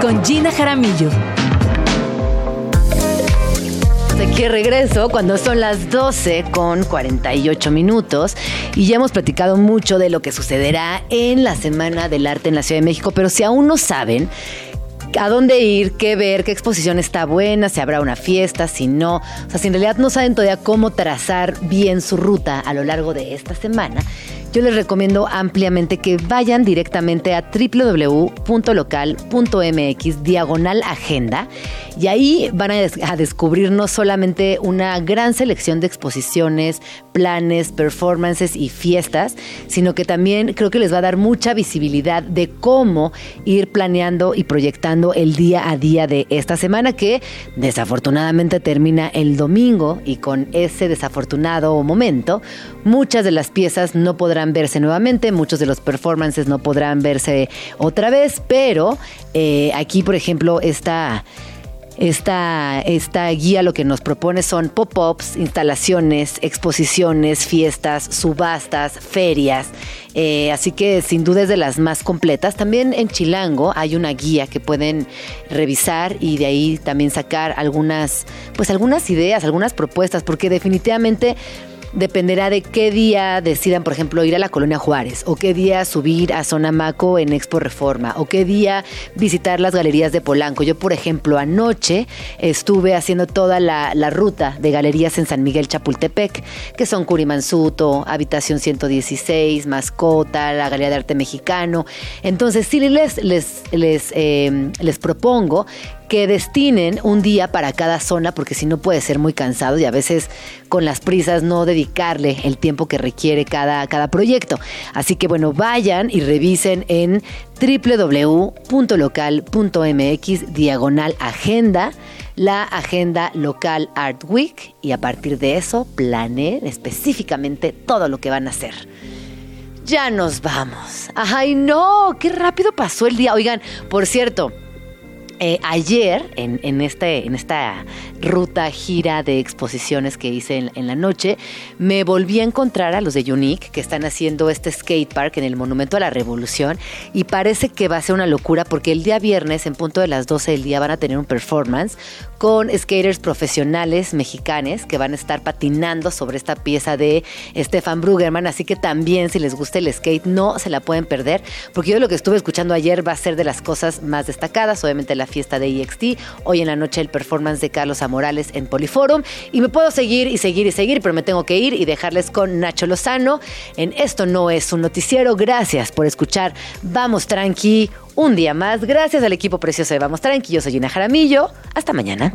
Con Gina Jaramillo que regreso cuando son las 12 con 48 minutos y ya hemos platicado mucho de lo que sucederá en la Semana del Arte en la Ciudad de México, pero si aún no saben, a dónde ir, qué ver, qué exposición está buena, si habrá una fiesta, si no. O sea, si en realidad no saben todavía cómo trazar bien su ruta a lo largo de esta semana, yo les recomiendo ampliamente que vayan directamente a www.local.mx diagonal agenda y ahí van a, descubrir no solamente una gran selección de exposiciones, planes, performances y fiestas, sino que también creo que les va a dar mucha visibilidad de cómo ir planeando y proyectando el día a día de esta semana que desafortunadamente termina el domingo y con ese desafortunado momento muchas de las piezas no podrán verse nuevamente, muchos de los performances no podrán verse otra vez, pero eh, aquí, por ejemplo, esta... Esta, esta, guía lo que nos propone son pop-ups, instalaciones, exposiciones, fiestas, subastas, ferias. Eh, así que sin duda es de las más completas. También en Chilango hay una guía que pueden revisar y de ahí también sacar algunas, pues algunas ideas, algunas propuestas, porque definitivamente dependerá de qué día decidan, por ejemplo, ir a la Colonia Juárez, o qué día subir a Zona Maco en Expo Reforma, o qué día visitar las galerías de Polanco. Yo, por ejemplo, anoche estuve haciendo toda la, ruta de galerías en San Miguel Chapultepec, que son Curimansuto, Habitación 116, Mascota, la Galería de Arte Mexicano. Entonces, sí les, les, les, eh, les propongo que destinen un día para cada zona, porque si no puede ser muy cansado y a veces con las prisas no dedicarle el tiempo que requiere cada, cada proyecto. Así que bueno, vayan y revisen en www.local.mx diagonal agenda la agenda local Art Week y a partir de eso planeen específicamente todo lo que van a hacer. Ya nos vamos. Ay, no, qué rápido pasó el día. Oigan, por cierto, eh, ayer, en, este, en esta ruta gira de exposiciones que hice en, la noche, me volví a encontrar a los de Unique, que están haciendo este skate park en el Monumento a la Revolución, y parece que va a ser una locura porque el día viernes, en punto de las 12 del día, van a tener un performance con skaters profesionales mexicanos que van a estar patinando sobre esta pieza de Stefan Brugerman, así que también si les gusta el skate, no se la pueden perder, porque yo lo que estuve escuchando ayer va a ser de las cosas más destacadas, obviamente la fiesta de EXT, hoy en la noche el performance de Carlos Amorales en Poliforum y me puedo seguir y seguir y seguir, pero me tengo que ir y dejarles con Nacho Lozano en Esto no es un noticiero. Gracias por escuchar. Vamos tranqui un día más. Gracias al equipo precioso de Vamos tranqui. Yo soy Gina Jaramillo. Hasta mañana.